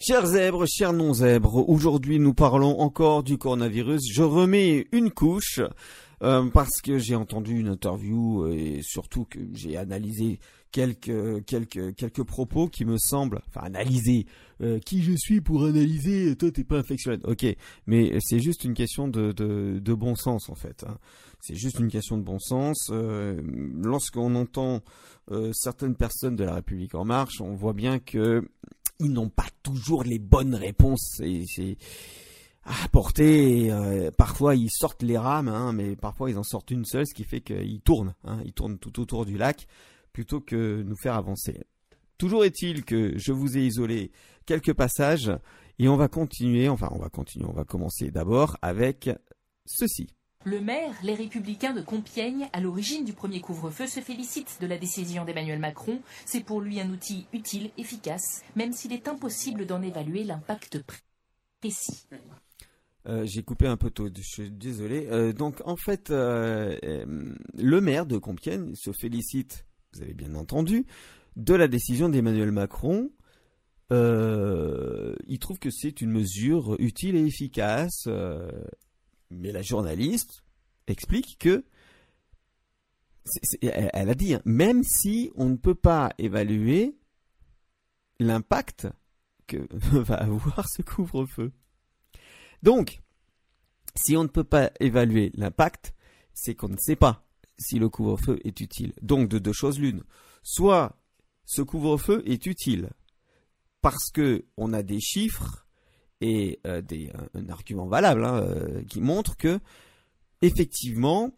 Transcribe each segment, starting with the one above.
Chers zèbres, chers non-zèbres, aujourd'hui nous parlons encore du coronavirus. Je remets une couche euh, parce que j'ai entendu une interview et surtout que j'ai analysé quelques quelques quelques propos qui me semblent, enfin analyser euh, qui je suis pour analyser. Toi t'es pas infectionnel, ok, mais c'est juste une question de de, bon sens en fait. Hein. C'est juste une question de bon sens. Euh, Lorsqu'on entend euh, certaines personnes de la République en marche, on voit bien que ils n'ont pas toujours les bonnes réponses. C'est à apporter. Euh, parfois, ils sortent les rames, hein, mais parfois, ils en sortent une seule, ce qui fait qu'ils tournent. Hein, ils tournent tout autour du lac plutôt que nous faire avancer. Toujours est-il que je vous ai isolé quelques passages et on va continuer. Enfin, on va continuer. On va commencer d'abord avec ceci. Le maire, les Républicains de Compiègne, à l'origine du premier couvre-feu, se félicite de la décision d'Emmanuel Macron. C'est pour lui un outil utile, efficace, même s'il est impossible d'en évaluer l'impact précis. Euh, J'ai coupé un peu tôt, je suis désolé. Euh, donc en fait, euh, le maire de Compiègne se félicite, vous avez bien entendu, de la décision d'Emmanuel Macron. Il trouve que c'est une mesure utile et efficace. mais la journaliste explique que elle, a dit, hein, même si on ne peut pas évaluer l'impact que va avoir ce couvre-feu. Donc, si on ne peut pas évaluer l'impact, c'est qu'on ne sait pas si le couvre-feu est utile. Donc, de deux choses l'une. Soit ce couvre-feu est utile parce que on a des chiffres et euh, un argument valable hein, euh, qui montre que effectivement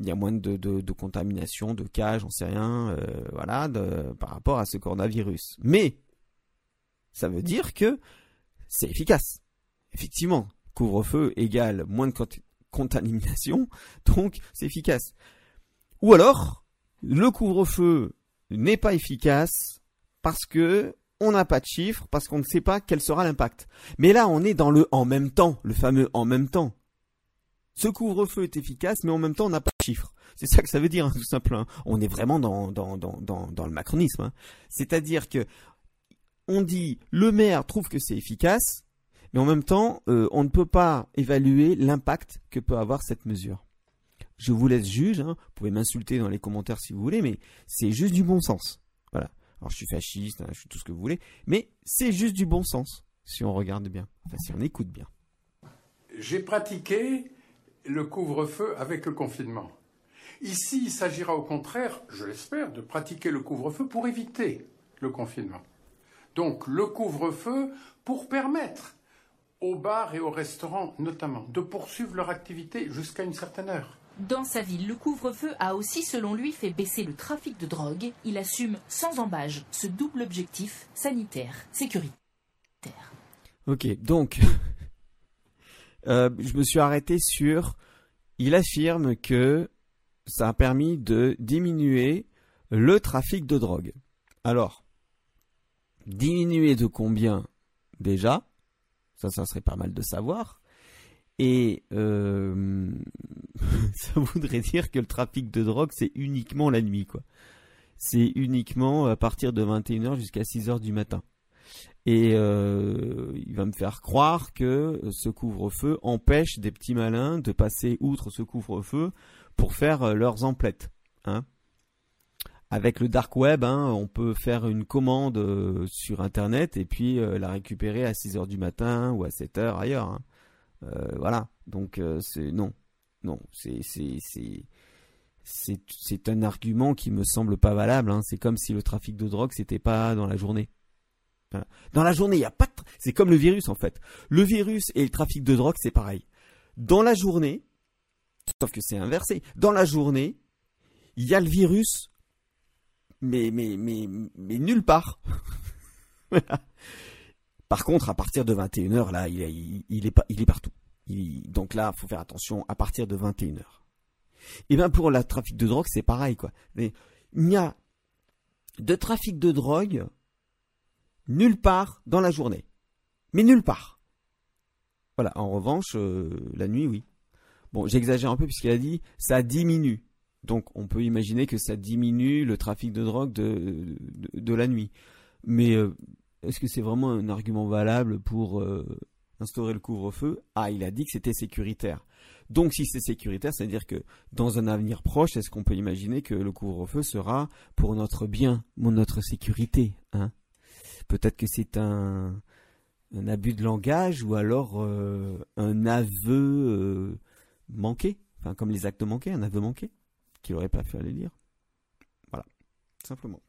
il y a moins de, contamination, de cas, j'en sais rien, euh, voilà, par rapport à ce coronavirus. Mais ça veut dire que c'est efficace. Effectivement, couvre-feu égale moins de cont- contamination, donc c'est efficace. Ou alors, le couvre-feu n'est pas efficace parce que on n'a pas de chiffres, parce qu'on ne sait pas quel sera l'impact. Mais là, on est dans le en même temps, le fameux en même temps. Ce couvre-feu est efficace, mais en même temps, on n'a pas de chiffres. C'est ça que ça veut dire, hein, tout simplement. On est vraiment dans, dans, dans, dans, le macronisme. hein. C'est-à-dire que on dit le maire trouve que c'est efficace, mais en même temps, euh, on ne peut pas évaluer l'impact que peut avoir cette mesure. Je vous laisse juge, hein. vous pouvez m'insulter dans les commentaires si vous voulez, mais c'est juste du bon sens. Voilà. Alors je suis fasciste, hein, je suis tout ce que vous voulez, mais c'est juste du bon sens, si on regarde bien, enfin si on écoute bien. J'ai pratiqué le couvre-feu avec le confinement. Ici, il s'agira au contraire, je l'espère, de pratiquer le couvre-feu pour éviter le confinement. Donc le couvre-feu pour permettre aux bars et aux restaurants notamment de poursuivre leur activité jusqu'à une certaine heure. Dans sa ville, le couvre-feu a aussi, selon lui, fait baisser le trafic de drogue. Il assume sans embâge ce double objectif sanitaire, sécuritaire. Ok, donc euh, je me suis arrêté sur. Il affirme que ça a permis de diminuer le trafic de drogue. Alors, diminuer de combien déjà? Ça, ça serait pas mal de savoir. Et euh, ça voudrait dire que le trafic de drogue, c'est uniquement la nuit, quoi. C'est uniquement à partir de 21h jusqu'à 6h du matin. Et euh, il va me faire croire que ce couvre-feu empêche des petits malins de passer outre ce couvre-feu pour faire euh, leurs emplettes. Hein. Avec le dark web, hein, on peut faire une commande euh, sur Internet et puis la récupérer à 6h du matin ou à 7h ailleurs. hein. Voilà. Donc c'est non, non, c'est c'est un argument qui me semble pas valable. hein. C'est comme si le trafic de drogue c'était pas dans la journée. Dans la journée, il y a pas de c'est comme le virus en fait. Le virus et le trafic de drogue, c'est pareil. Dans la journée, sauf que c'est inversé. Dans la journée, il y a le virus mais nulle part. Par contre, à partir de 21h là, il est il, il est il partout. Il- donc là, faut faire attention à partir de 21h. Et bien pour le trafic de drogue, c'est pareil quoi. Il n'y a de trafic de drogue nulle part dans la journée. Mais nulle part. Voilà, en revanche, euh, la nuit, oui. Bon, j'exagère un peu puisqu'il a dit ça diminue. Donc on peut imaginer que ça diminue le trafic de drogue de, de, la nuit. Mais euh, est-ce que c'est vraiment un argument valable pour euh, instaurer le couvre-feu? Ah, il a dit que c'était sécuritaire. Donc si c'est sécuritaire, c'est-à-dire que dans un avenir proche, est-ce qu'on peut imaginer que le couvre-feu sera pour notre bien, pour notre sécurité hein? Peut-être que c'est un, un, abus de langage ou alors euh, un aveu euh, manqué, enfin comme les actes manqués, un aveu manqué, qu'il n'aurait pas fait aller lire. Voilà, simplement.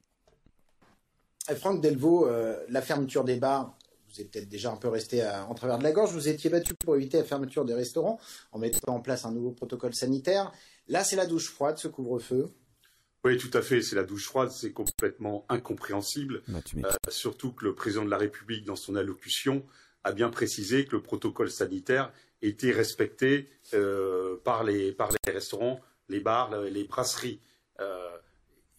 Franck Delvaux, euh, la fermeture des bars, vous êtes peut-être déjà un peu resté en travers de la gorge. Vous étiez battu pour éviter la fermeture des restaurants en mettant en place un nouveau protocole sanitaire. Là, c'est la douche froide, ce couvre-feu. Oui, tout à fait. C'est la douche froide. C'est complètement incompréhensible. Bah, euh, surtout que le président de la République, dans son allocution, a bien précisé que le protocole sanitaire était respecté euh, par, les, par les restaurants, les bars, les brasseries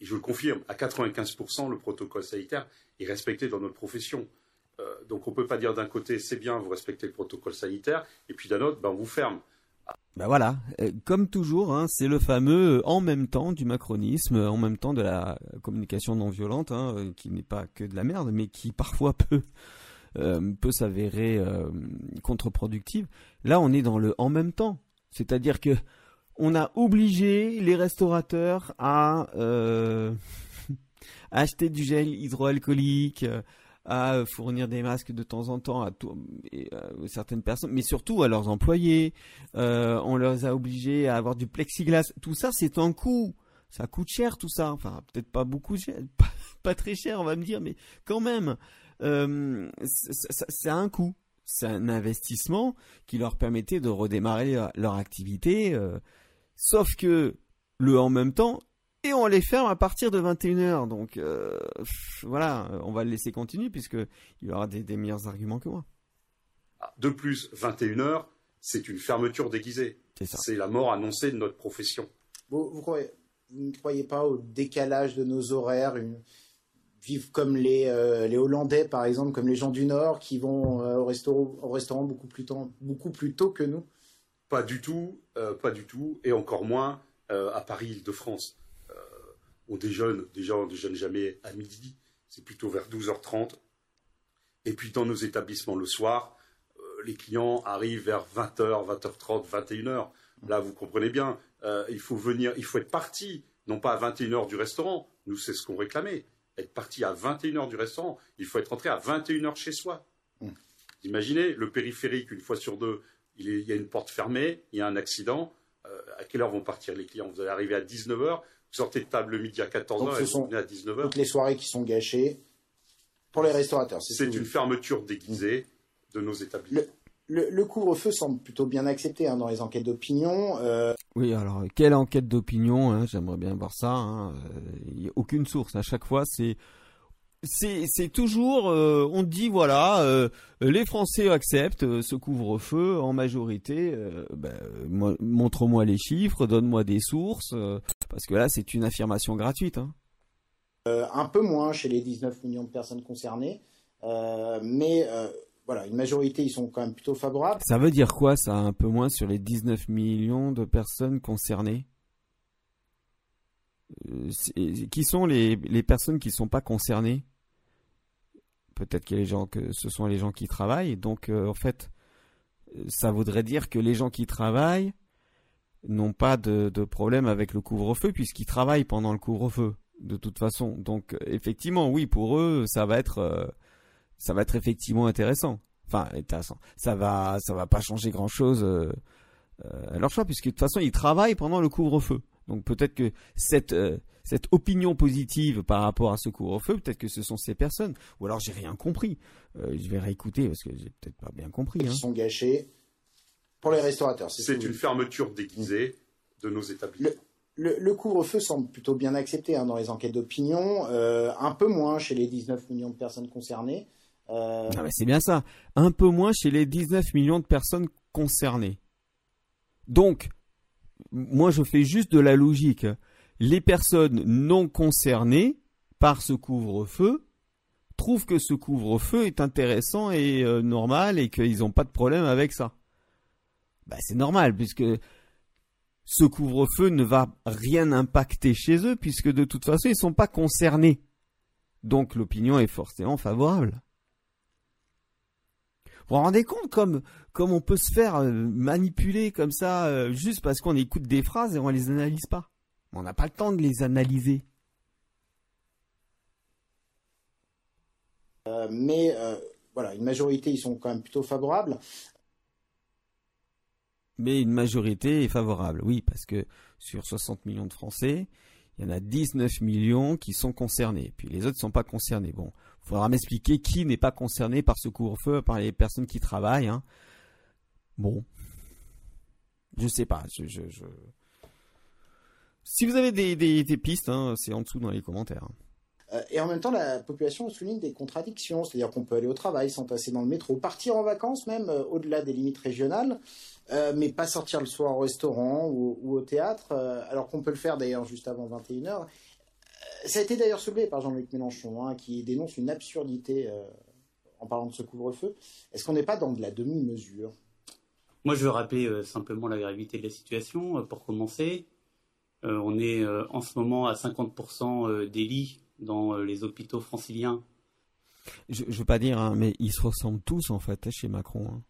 et je le confirme, à 95%, le protocole sanitaire est respecté dans notre profession. Euh, donc on ne peut pas dire d'un côté, c'est bien, vous respectez le protocole sanitaire, et puis d'un autre, ben, on vous ferme. Ben voilà, euh, comme toujours, hein, c'est le fameux euh, en même temps du macronisme, en même temps de la communication non violente, hein, qui n'est pas que de la merde, mais qui parfois peut peut s'avérer contre-productive. Là, on est dans le en même temps, c'est-à-dire que on a obligé les restaurateurs à euh, acheter du gel hydroalcoolique, euh, à fournir des masques de temps en temps à, certaines personnes, mais surtout à leurs employés. Euh, on leur a obligés à avoir du plexiglas. Tout ça, c'est un coût. Ça coûte cher tout ça. Enfin, peut-être pas beaucoup, pas, très cher, on va me dire, mais quand même, c'est un coût. C'est un investissement qui leur permettait de redémarrer leur activité Sauf que le en même temps, et on les ferme à partir de 21h. Donc euh, voilà, on va le laisser continuer puisqu'il y aura des, meilleurs arguments que moi. Ah, de plus, 21h, c'est une fermeture déguisée. C'est la mort annoncée de notre profession. Vous, ne croyez pas au décalage de nos horaires Vivre comme euh, les, Hollandais, par exemple, comme les gens du Nord qui vont euh, au, restaurant, au restaurant beaucoup plus, beaucoup plus tôt que nous? Pas du tout, euh, pas du tout, et encore moins euh, à Paris, Île-de-France. Euh, on déjeune, déjà on déjeune jamais à midi, c'est plutôt vers 12h30. Et puis dans nos établissements le soir, les clients arrivent vers 20h, 20h30, 21h. Là, vous comprenez bien, il faut venir, il faut être parti, non pas à 21h du restaurant, nous c'est ce qu'on réclamait, être parti à 21h du restaurant, il faut être rentré à 21h chez soi. Mmh. Imaginez le périphérique, une fois sur deux, il, y a une porte fermée, il y a un accident. Euh, à quelle heure vont partir les clients? Vous allez arriver à 19h, vous sortez de table le midi à 14h et vous venez à 19h. Toutes les soirées qui sont gâchées pour les restaurateurs. C'est une fermeture déguisée de nos établissements. Le, couvre-feu semble plutôt bien accepté hein, dans les enquêtes d'opinion. Euh. Oui, alors quelle enquête d'opinion hein, J'aimerais bien voir ça. Hein, euh, il n'y a aucune source. À chaque fois, c'est c'est toujours, euh, on dit voilà, euh, les Français acceptent euh, ce couvre-feu en majorité. Ben, montre-moi les chiffres, donne-moi des sources, parce que là c'est une affirmation gratuite. Hein. un peu moins chez les 19 millions de personnes concernées, mais voilà, une majorité ils sont quand même plutôt favorables. Ça veut dire quoi ça, un peu moins sur les 19 millions de personnes concernées? Qui sont les, les personnes qui ne sont pas concernées? Peut-être que les gens que ce sont les gens qui travaillent. Donc euh, en fait, ça voudrait dire que les gens qui travaillent n'ont pas de, problème avec le couvre-feu puisqu'ils travaillent pendant le couvre-feu de toute façon. Donc effectivement, oui, pour eux, ça va être euh, ça va être effectivement intéressant. Enfin, intéressant. Ça va ça va pas changer grand-chose euh, à leur choix puisque de toute façon, ils travaillent pendant le couvre-feu. Donc peut-être que cette cette opinion positive par rapport à ce couvre-feu, peut-être que ce sont ces personnes. Ou alors j'ai rien compris. Euh, je vais réécouter parce que j'ai peut-être pas bien compris. Hein. sont gâchés pour les restaurateurs. C'est une fermeture déguisée de nos établissements. Le, couvre-feu semble plutôt bien accepté hein, dans les enquêtes d'opinion, euh, un peu moins chez les 19 millions de personnes concernées. Euh... c'est bien ça, un peu moins chez les 19 millions de personnes concernées. Donc, moi je fais juste de la logique les personnes non concernées par ce couvre-feu trouvent que ce couvre-feu est intéressant et euh, normal et qu'ils n'ont pas de problème avec ça. Bah, c'est normal puisque ce couvre-feu ne va rien impacter chez eux puisque de toute façon ils ne sont pas concernés. Donc l'opinion est forcément favorable. vous rendez compte comme comme on peut se faire euh, manipuler comme ça euh, juste parce qu'on écoute des phrases et on les analyse pas? On n'a pas le temps de les analyser. Euh, mais voilà, une majorité, ils sont quand même plutôt favorables. Mais une majorité est favorable, oui, parce que sur 60 millions de Français, il y en a 19 millions qui sont concernés. Puis les autres ne sont pas concernés. Bon, il faudra m'expliquer qui n'est pas concerné par ce couvre-feu, par les personnes qui travaillent. Hein. Bon, je sais pas. Si vous avez des, pistes, hein, c'est en dessous dans les commentaires. Euh, et en même temps, la population souligne des contradictions, c'est-à-dire qu'on peut aller au travail sans passer dans le métro, partir en vacances même euh, au-delà des limites régionales, euh, mais pas sortir le soir au restaurant ou, au théâtre, alors qu'on peut le faire d'ailleurs juste avant 21h. Ça a été d'ailleurs soulevé par Jean-Luc Mélenchon, hein, qui dénonce une absurdité en parlant de ce couvre-feu. Est-ce qu'on n'est pas dans de la demi-mesure? Moi, je veux rappeler simplement la gravité de la situation. pour commencer, on est en ce moment à 50% des lits dans euh, les hôpitaux franciliens. Je, ne veux pas dire, hein, mais ils se ressemblent tous en fait chez Macron. Hein.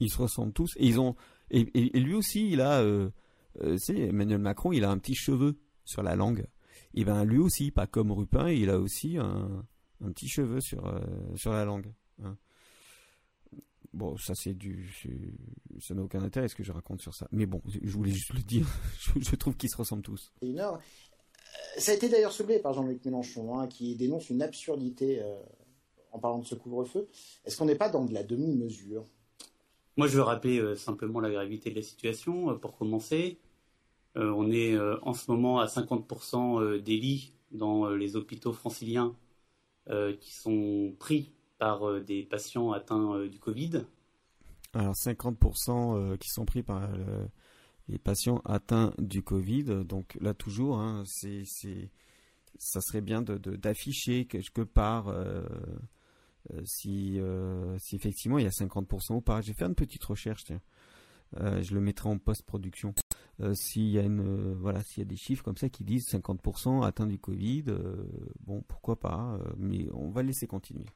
Ils se ressemblent tous et ils ont et, lui aussi il a, euh, euh Emmanuel Macron, il a un petit cheveu sur la langue. Et ben lui aussi, pas comme Rupin, il a aussi un, un petit cheveu sur euh, sur la langue. Hein. Bon, ça c'est du, ça n'a aucun intérêt ce que je raconte sur ça. Mais bon, je voulais juste le dire. je, trouve qu'ils se ressemblent tous. Ça a été d'ailleurs soulevé par Jean-Luc Mélenchon, hein, qui dénonce une absurdité euh, en parlant de ce couvre-feu. Est-ce qu'on n'est pas dans de la demi-mesure? Moi, je veux rappeler euh, simplement la gravité de la situation. Euh, pour commencer, on est en ce moment à 50% des lits dans les hôpitaux franciliens qui sont pris par des patients atteints du Covid. Alors 50% qui sont pris par les patients atteints du Covid. Donc là toujours, hein, c'est, ça serait bien d'afficher quelque part euh, euh, si, euh, si effectivement il y a 50% ou pas. J'ai fait une petite recherche, je le mettrai en post-production. s'il y a voilà y a des chiffres comme ça qui disent 50% atteints du Covid, bon pourquoi pas, mais on va laisser continuer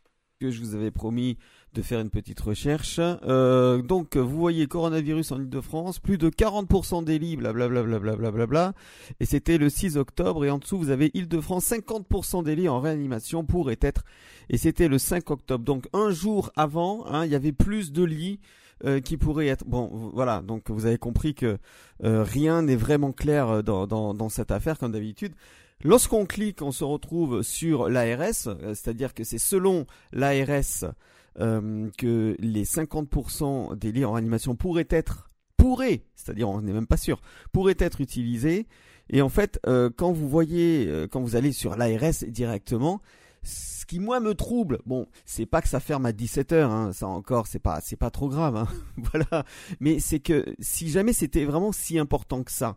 que je vous avais promis de faire une petite recherche. Euh, donc, vous voyez coronavirus en Ile-de-France, plus de 40% des lits, blablabla, bla et c'était le 6 octobre, et en dessous, vous avez Ile-de-France, 50% des lits en réanimation pourraient être, et c'était le 5 octobre. Donc, un jour avant, hein, il y avait plus de lits euh, qui pourraient être... Bon, voilà, donc vous avez compris que euh, rien n'est vraiment clair dans, dans, dans cette affaire, comme d'habitude. Lorsqu'on clique, on se retrouve sur l'ARS, euh, c'est-à-dire que c'est selon l'ARS euh, que les 50% des lits en réanimation pourraient être, pourraient, c'est-à-dire on n'est même pas sûr, pourraient être utilisés. Et en fait, euh, quand vous voyez, quand vous allez sur l'ARS directement, ce qui moi me trouble, bon, c'est pas que ça ferme à 17 h hein, ça encore, c'est pas, c'est pas trop grave, hein, voilà. Mais c'est que si jamais c'était vraiment si important que ça,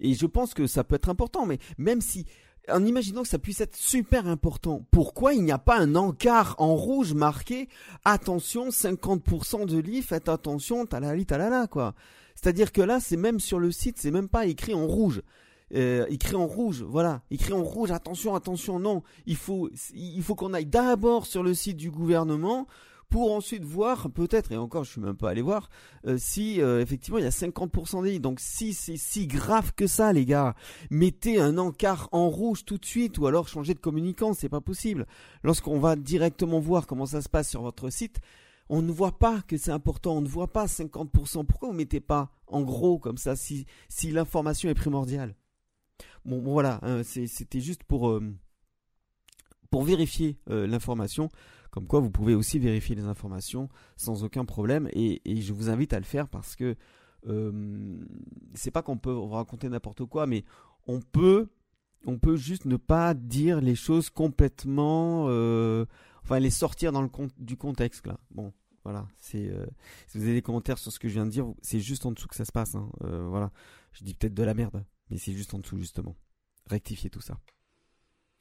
et je pense que ça peut être important, mais même si, en imaginant que ça puisse être super important, pourquoi il n'y a pas un encart en rouge marqué attention, 50% de lits, faites attention, talali talala, quoi. C'est-à-dire que là, c'est même sur le site, c'est même pas écrit en rouge. Euh, écrit en rouge, voilà, écrit en rouge, attention, attention, non, il faut, il faut qu'on aille d'abord sur le site du gouvernement pour ensuite voir peut-être, et encore je suis même pas allé voir, euh, si euh, effectivement il y a 50% des Donc si c'est si grave que ça les gars, mettez un encart en rouge tout de suite ou alors changez de communicant, c'est pas possible. Lorsqu'on va directement voir comment ça se passe sur votre site, on ne voit pas que c'est important, on ne voit pas 50%. Pourquoi vous mettez pas en gros comme ça si, si l'information est primordiale? Bon, voilà, hein, c'était juste pour, euh, pour vérifier l'information. Comme quoi, vous pouvez aussi vérifier les informations sans aucun problème. Et, je vous invite à le faire parce que euh, c'est pas qu'on peut raconter n'importe quoi, mais on peut, on peut juste ne pas dire les choses complètement, euh, enfin les sortir dans le du contexte là. Bon, voilà. C'est euh, si vous avez des commentaires sur ce que je viens de dire, c'est juste en dessous que ça se passe. Hein. Euh, voilà. Je dis peut-être de la merde, mais c'est juste en dessous justement. Rectifier tout ça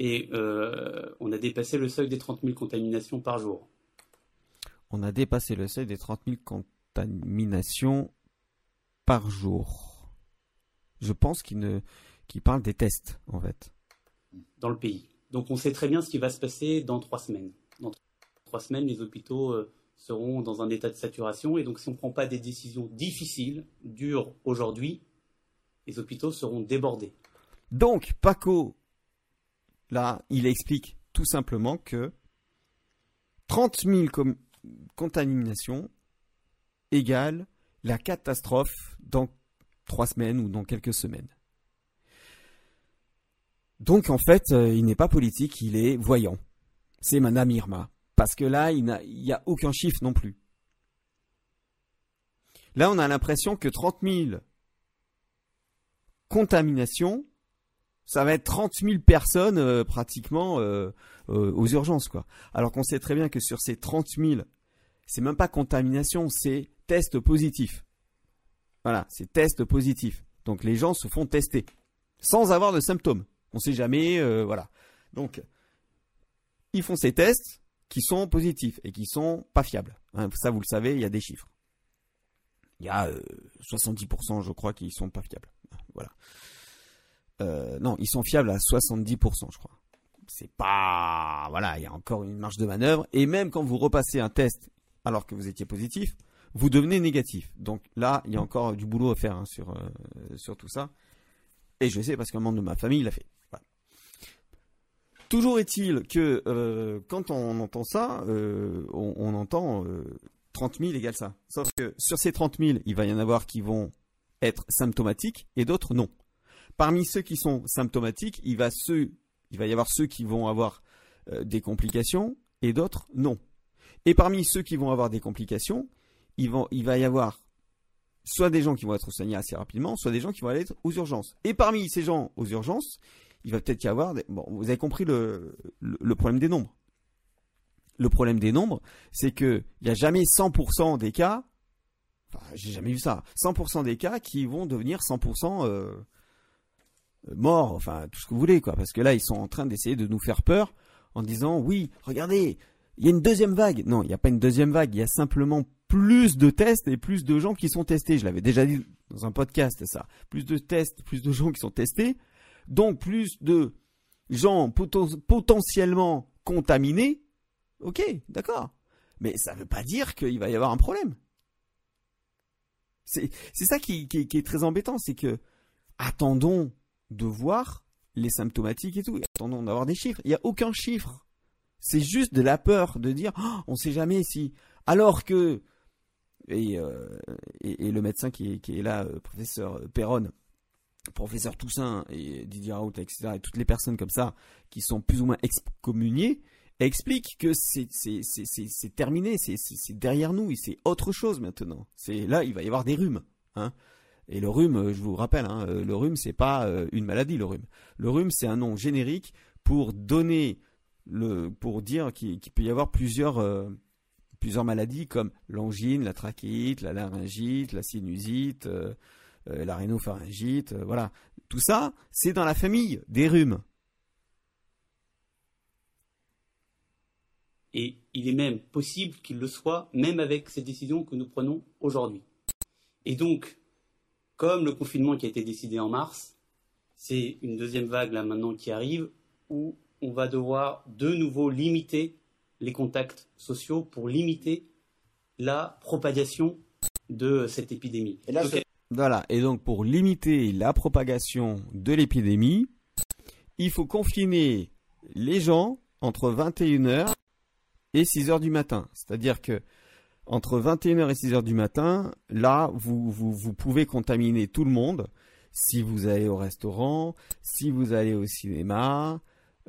et euh, on a dépassé le seuil des 30 000 contaminations par jour. On a dépassé le seuil des 30 000 contaminations par jour. Je pense qu'il parle des tests, en fait. Dans le pays. Donc on sait très bien ce qui va se passer dans trois semaines. Dans trois semaines, les hôpitaux euh, seront dans un état de saturation. Et donc, si on ne prend pas des décisions difficiles, dures aujourd'hui, les hôpitaux seront débordés. Donc, Paco, là, il explique tout simplement que 30 000 contaminations égale la catastrophe dans trois semaines ou dans quelques semaines. Donc en fait, euh, il n'est pas politique, il est voyant. C'est Madame Irma. Parce que là, il n'y a, aucun chiffre non plus. Là, on a l'impression que 30 000 contaminations, ça va être 30 000 personnes euh, pratiquement euh, aux urgences. quoi. Alors qu'on sait très bien que sur ces 30 000, c'est même pas contamination, c'est test positif. Voilà, c'est test positif. Donc les gens se font tester sans avoir de symptômes. On ne sait jamais, euh, voilà. Donc ils font ces tests qui sont positifs et qui sont pas fiables. Hein, ça, vous le savez, il y a des chiffres. Il y a 70%, euh, je crois, qui sont pas fiables. Voilà. Euh, non, ils sont fiables à 70%, je crois. C'est pas, voilà, il y a encore une marge de manœuvre. Et même quand vous repassez un test alors que vous étiez positif, vous devenez négatif. Donc là, il y a encore du boulot à faire hein, sur, euh, sur tout ça. Et je sais parce qu'un membre de ma famille l'a fait. Toujours est-il que euh, quand on entend ça, on, entend 30 000 égale ça. Sauf que sur ces 30 000, il va y en avoir qui vont être symptomatiques et d'autres non. Parmi ceux qui sont symptomatiques, il va, y avoir ceux qui vont avoir des complications et d'autres non. Et parmi ceux qui vont avoir des complications, il va, y avoir soit des gens qui vont être soignés assez rapidement, soit des gens qui vont aller aux urgences. Et parmi ces gens aux urgences, il va peut-être y avoir Bon, vous avez compris le, problème des nombres. Le problème des nombres, c'est qu'il n'y a jamais 100% des cas, enfin, j'ai jamais vu ça, 100% des cas qui vont devenir 100% euh, morts, enfin, tout ce que vous voulez, quoi. Parce que là, ils sont en train d'essayer de nous faire peur en disant, oui, regardez, il y a une deuxième vague. Non, il n'y a pas une deuxième vague, il y a simplement plus de tests et plus de gens qui sont testés. Je l'avais déjà dit dans un podcast, ça. Plus de tests, plus de gens qui sont testés. Donc, plus de gens potentiellement contaminés. Ok, d'accord. Mais ça ne veut pas dire qu'il va y avoir un problème. C'est ça qui, est très embêtant, c'est que attendons de voir les symptomatiques et tout. Attendons d'avoir des chiffres. Il n'y a aucun chiffre. C'est juste de la peur de dire oh, on ne sait jamais si. Alors que euh, et, le médecin qui est, là, euh, professeur Perron, professeur Toussaint et Didier Raoult, etc., et toutes les personnes comme ça qui sont plus ou moins excommuniées, expliquent que c'est terminé, c'est derrière nous, et c'est autre chose maintenant. C'est là, il va y avoir des rhumes. Hein. Et le rhume, je vous rappelle, hein, le rhume, c'est pas euh, une maladie, le rhume. Le rhume, c'est un nom générique pour donner le, pour dire qu'il peut y avoir plusieurs, plusieurs maladies comme l'angine, la trachéite, la laryngite, la sinusite, euh, euh, la rhinopharyngite, euh, voilà. Tout ça, c'est dans la famille des rhumes. Et il est même possible qu'il le soit, même avec ces décisions que nous prenons aujourd'hui. Et donc, comme le confinement qui a été décidé en mars, c'est une deuxième vague là maintenant qui arrive où on va devoir de nouveau limiter les contacts sociaux pour limiter la propagation de cette épidémie. Et voilà, et donc pour limiter la propagation de l'épidémie, il faut confiner les gens entre 21h et 6h du matin. C'est-à-dire que entre 21h et 6h du matin, là, vous, vous, vous, pouvez contaminer tout le monde. Si vous allez au restaurant, si vous allez au cinéma,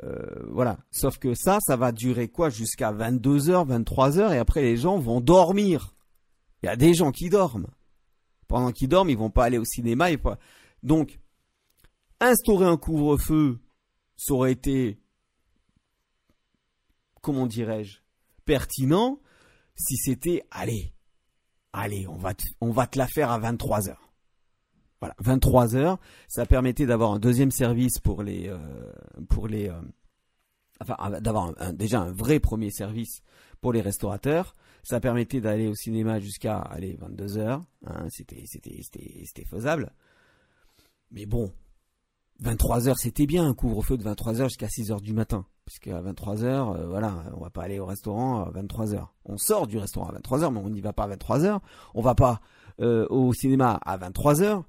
euh, voilà. Sauf que ça, ça va durer quoi Jusqu'à 22h, 23h, et après les gens vont dormir. Il y a des gens qui dorment. Pendant qu'ils dorment, ils vont pas aller au cinéma. Et pas... Donc, instaurer un couvre-feu, ça aurait été, comment dirais-je, pertinent si c'était, allez, allez, on va, on va te la faire à 23h. Voilà, 23 heures. Ça permettait d'avoir un deuxième service pour les, euh, pour les, euh, enfin, d'avoir déjà un vrai premier service pour les restaurateurs. Ça permettait d'aller au cinéma jusqu'à, allez, 22 heures. Hein, c'était, c'était, c'était, c'était faisable. Mais bon, 23 heures, c'était bien un couvre-feu de 23 heures jusqu'à 6 heures du matin. Puisqu'à 23h, voilà, on va pas aller au restaurant à 23h. On sort du restaurant à 23h, mais on n'y va pas à 23h. On va pas au cinéma à 23h.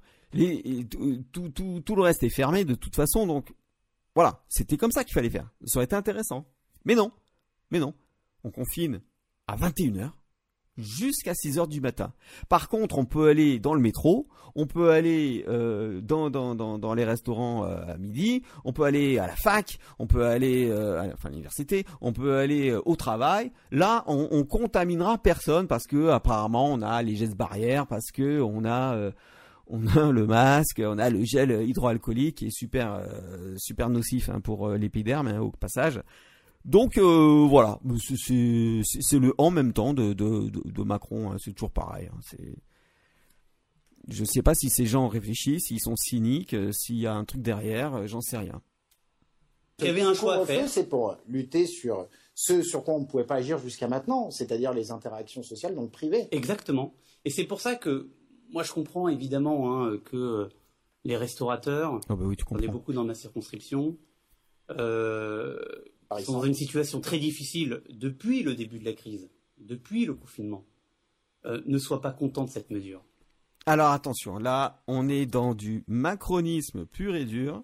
tout, tout, tout le reste est fermé de toute façon, donc voilà, c'était comme ça qu'il fallait faire. Ça aurait été intéressant. Mais non, mais non. On confine à 21h jusqu'à 6 heures du matin. Par contre, on peut aller dans le métro, on peut aller euh, dans, dans, dans, dans, les restaurants euh, à midi, on peut aller à la fac, on peut aller euh, à, enfin, l'université, on peut aller euh, au travail. Là, on, on, contaminera personne parce que apparemment on a les gestes barrières, parce que on a euh, on a le masque, on a le gel hydroalcoolique qui est super super nocif hein, pour l'épiderme hein, au passage. Donc euh, voilà, c'est le en même temps de, de, de, Macron, hein, c'est toujours pareil. Hein, je ne sais pas si ces gens réfléchissent, s'ils sont cyniques, euh, s'il y a un truc derrière, euh, j'en sais rien. Il y avait un choix à faire. C'est pour lutter sur ce sur quoi on ne pouvait pas agir jusqu'à maintenant, c'est-à-dire les interactions sociales, donc privées. Exactement. Et c'est pour ça que moi je comprends évidemment hein, que les restaurateurs, oh bah oui, on est beaucoup dans ma circonscription, euh, sont dans une situation très difficile depuis le début de la crise, depuis le confinement, euh, ne soient pas contents de cette mesure. Alors attention, là, on est dans du macronisme pur et dur.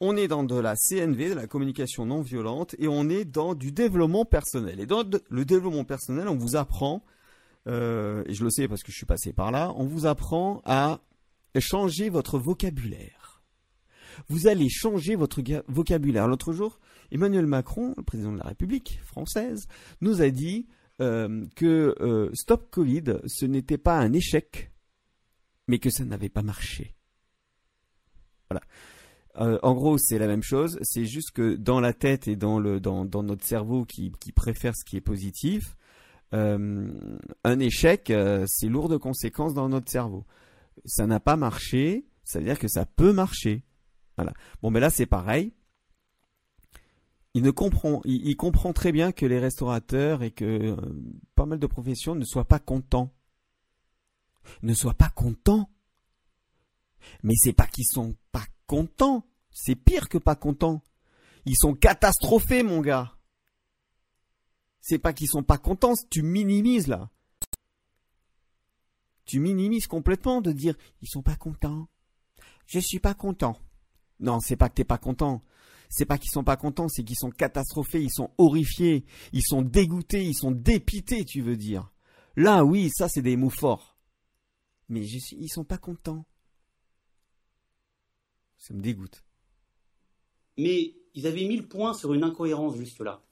On est dans de la CNV, de la communication non violente, et on est dans du développement personnel. Et dans le développement personnel, on vous apprend, euh, et je le sais parce que je suis passé par là, on vous apprend à changer votre vocabulaire. Vous allez changer votre vocabulaire. L'autre jour, Emmanuel Macron, le président de la République française, nous a dit euh, que euh, Stop Covid, ce n'était pas un échec, mais que ça n'avait pas marché. Voilà. Euh, en gros, c'est la même chose. C'est juste que dans la tête et dans, notre cerveau qui, préfère ce qui est positif, un échec, c'est lourd de conséquences dans notre cerveau. Ça n'a pas marché, ça veut dire que ça peut marcher. Voilà. Bon, mais là, c'est pareil il ne comprend, il, comprend très bien que les restaurateurs et que euh, pas mal de professions ne soient pas contents. Ne soient pas contents. Mais c'est pas qu'ils sont pas contents. C'est pire que pas contents. Ils sont catastrophés, mon gars. C'est pas qu'ils sont pas contents, tu minimises là. Tu minimises complètement de dire ils sont pas contents. Je suis pas content. Non, c'est pas que t'es pas content c'est pas qu'ils sont pas contents, c'est qu'ils sont catastrophés, ils sont horrifiés, ils sont dégoûtés, ils sont dépités, tu veux dire. Là, oui, ça c'est des mots forts. Mais je suis, ils sont pas contents. Ça me dégoûte. Mais ils avaient mis le point sur une incohérence juste là.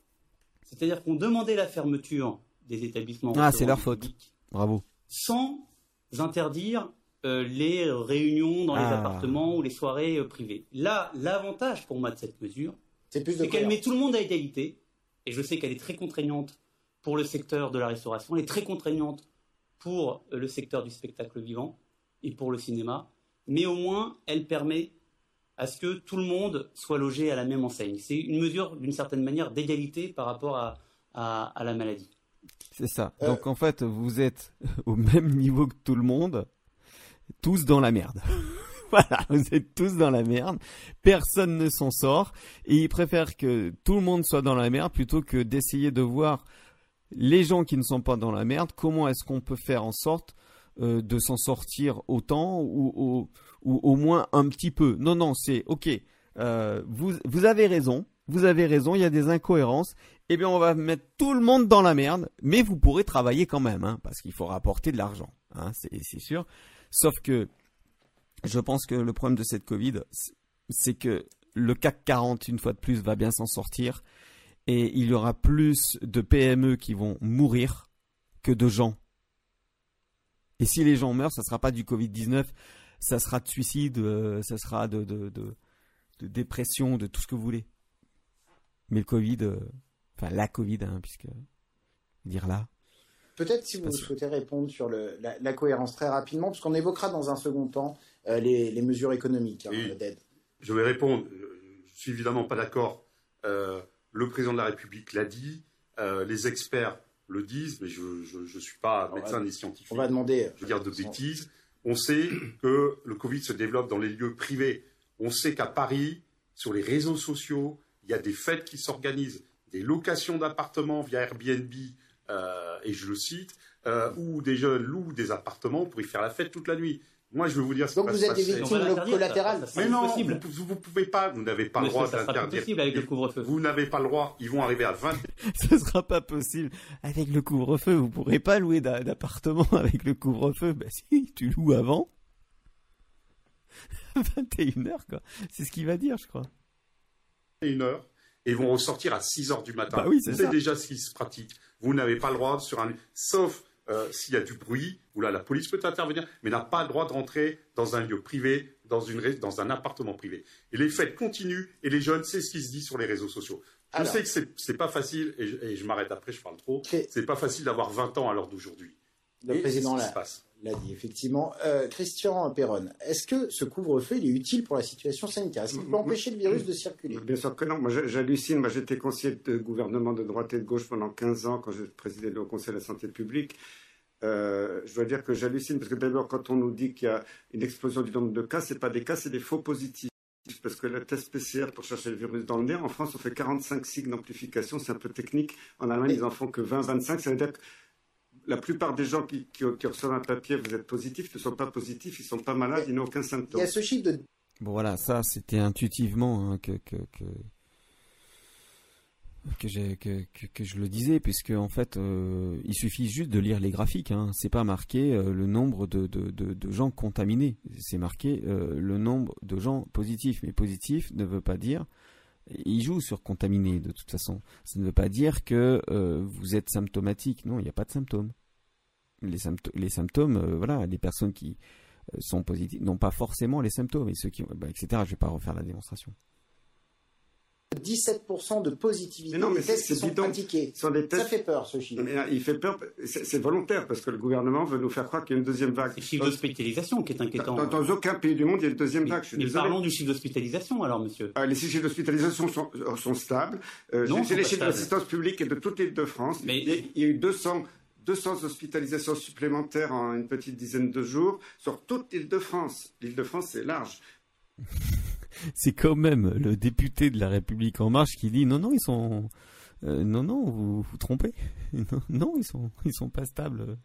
C'est-à-dire qu'on demandait la fermeture des établissements. Ah, c'est leur faute. Bravo. Sans interdire euh, les réunions dans les ah. appartements ou les soirées euh, privées. Là, l'avantage pour moi de cette mesure, c'est qu'elle met tout le monde à égalité, et je sais qu'elle est très contraignante pour le secteur de la restauration, elle est très contraignante pour euh, le secteur du spectacle vivant et pour le cinéma, mais au moins elle permet à ce que tout le monde soit logé à la même enseigne. C'est une mesure d'une certaine manière d'égalité par rapport à, à, la maladie. C'est ça. Donc en fait, vous êtes au même niveau que tout le monde, tous dans la merde. voilà, vous êtes tous dans la merde. Personne ne s'en sort. Et ils préfèrent que tout le monde soit dans la merde plutôt que d'essayer de voir les gens qui ne sont pas dans la merde, comment est-ce qu'on peut faire en sorte euh, de s'en sortir autant ou, au moins un petit peu. Non, non, c'est ok. Euh, vous, vous avez raison. Vous avez raison, il y a des incohérences. Eh bien, on va mettre tout le monde dans la merde, mais vous pourrez travailler quand même, hein, parce qu'il faut rapporter de l'argent, hein, c'est sûr. Sauf que je pense que le problème de cette Covid, c'est que le CAC 40, une fois de plus, va bien s'en sortir. Et il y aura plus de PME qui vont mourir que de gens. Et si les gens meurent, ça ne sera pas du Covid-19, ça sera de suicide, euh, ça sera de, de, dépression, de tout ce que vous voulez. Mais le Covid, euh, enfin la Covid, hein, puisque dire là, Peut-être si vous souhaitez répondre sur la, cohérence très rapidement, parce qu'on évoquera dans un second temps euh, les, mesures économiques hein, d'aide. Je vais répondre. Je suis évidemment pas d'accord. Euh, le président de la République l'a dit, euh, les experts le disent, mais je ne suis pas médecin ni scientifique. On va demander. Je veux dire de bêtises. On sait que le Covid se développe dans les lieux privés. On sait qu'à Paris, sur les réseaux sociaux, il il y a des fêtes qui s'organisent, des locations d'appartements via Airbnb, euh, et je le cite, euh, où des jeunes louent des appartements pour y faire la fête toute la nuit. Moi, je veux vous dire, ce Donc vous êtes des victimes collatérales. Mais non, vous, ne pouvez pas, vous n'avez pas le droit d'interdire. avec le couvre-feu. Vous n'avez pas le droit. Ils vont arriver à 20. Ce sera pas possible avec le couvre-feu. Vous pourrez pas louer d'appartement avec le couvre-feu. Ben si, tu loues avant. 21h quoi. C'est ce qu'il va dire, je crois. 21h et vont ressortir à 6h du matin. Bah oui, c'est déjà ce qui se pratique. Vous n'avez pas le droit sur un sauf euh, s'il y a du bruit, où là la police peut intervenir, mais n'a pas le droit de rentrer dans un lieu privé, dans, une, dans un appartement privé. Et les fêtes continuent, et les jeunes, c'est ce qui se dit sur les réseaux sociaux. Je sais que c'est pas facile, et je, m'arrête après, je parle trop, c'est pas facile d'avoir 20 ans à l'heure d'aujourd'hui. Le président l'a dit, effectivement. Euh, Christian Perron, est-ce que ce couvre-feu est utile pour la situation sanitaire? Est-ce qu'il peut empêcher le virus de circuler? Bien sûr que non. Moi, j'hallucine. Moi, j'étais conseiller de gouvernement de droite et de gauche pendant 15 ans quand je présidais le Conseil de la santé publique. Euh, je dois dire que j'hallucine parce que d'abord, quand on nous dit qu'il y a une explosion du nombre de cas, ce n'est pas des cas, c'est des faux positifs. Parce que le test PCR pour chercher le virus dans le nez, en France, on fait 45 cycles d'amplification, c'est un peu technique. En Allemagne, ils en font que 20, 25. Ça veut dire que la plupart des gens qui, reçoivent un papier, vous êtes positif, ne sont pas positifs, ils ne sont pas malades, ils n'ont aucun symptôme. Il y a ce chiffre de. Bon, voilà, ça, c'était intuitivement hein, que, que, que je le disais puisque en fait euh, il suffit juste de lire les graphiques hein. c'est pas marqué euh, le nombre de, gens contaminés c'est marqué euh, le nombre de gens positifs mais positif ne veut pas dire il joue sur contaminé de toute façon. Ça ne veut pas dire que vous êtes symptomatique. Non il n'y a pas de symptômes. Les, symptômes voilà les personnes qui sont positives n'ont pas forcément les symptômes. Et ceux qui bah, etc je vais pas refaire la démonstration 17% de positivité non, mais des tests qui sont pratiqués. Ça fait peur, ce chiffre. Mais, il fait peur, c'est volontaire, parce que le gouvernement veut nous faire croire qu'il y a une deuxième vague. C'est le chiffre d'hospitalisation qui est inquiétant. Dans, aucun pays du monde, il y a une deuxième vague. mais parlons du chiffre d'hospitalisation, alors, monsieur. Ah, les chiffres d'hospitalisation sont, euh, sont, stables. Euh, J'ai les chiffres d'assistance publique et de toute l'île de France. Mais... Il, y a, eu 200... 200 hospitalisations supplémentaires en une petite dizaine de jours sur toute l'île de France. L'île de France, c'est large. C'est quand même le député de la République en marche qui dit non non ils sont euh, non non vous vous trompez non, ils sont ils sont pas stables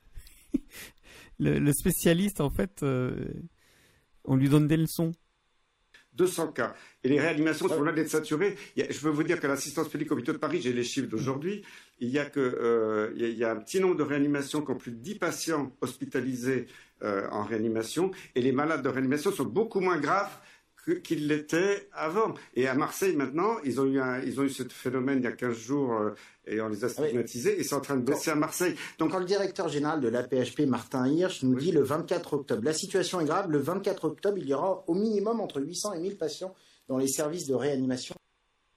le, spécialiste en fait euh, on lui donne des leçons 200 cas. Et les réanimations sont loin d'être saturées. je peux vous dire qu'à l'assistance publique au hôpital de Paris, j'ai les chiffres d'aujourd'hui, il y a que euh, il, y a, un petit nombre de réanimations qui ont plus de 10 patients hospitalisés en réanimation, et les malades de réanimation sont beaucoup moins graves qu'il l'était avant. Et à Marseille, maintenant, ils ont eu, ils ont eu ce phénomène il y a 15 jours euh, et on les a ah stigmatisés et c'est en train de baisser à Marseille. Donc, quand le directeur général de l'APHP, Martin Hirsch, nous dit le 24 octobre, la situation est grave, le 24 octobre, il y aura au minimum entre 800 et 1000 patients dans les services de réanimation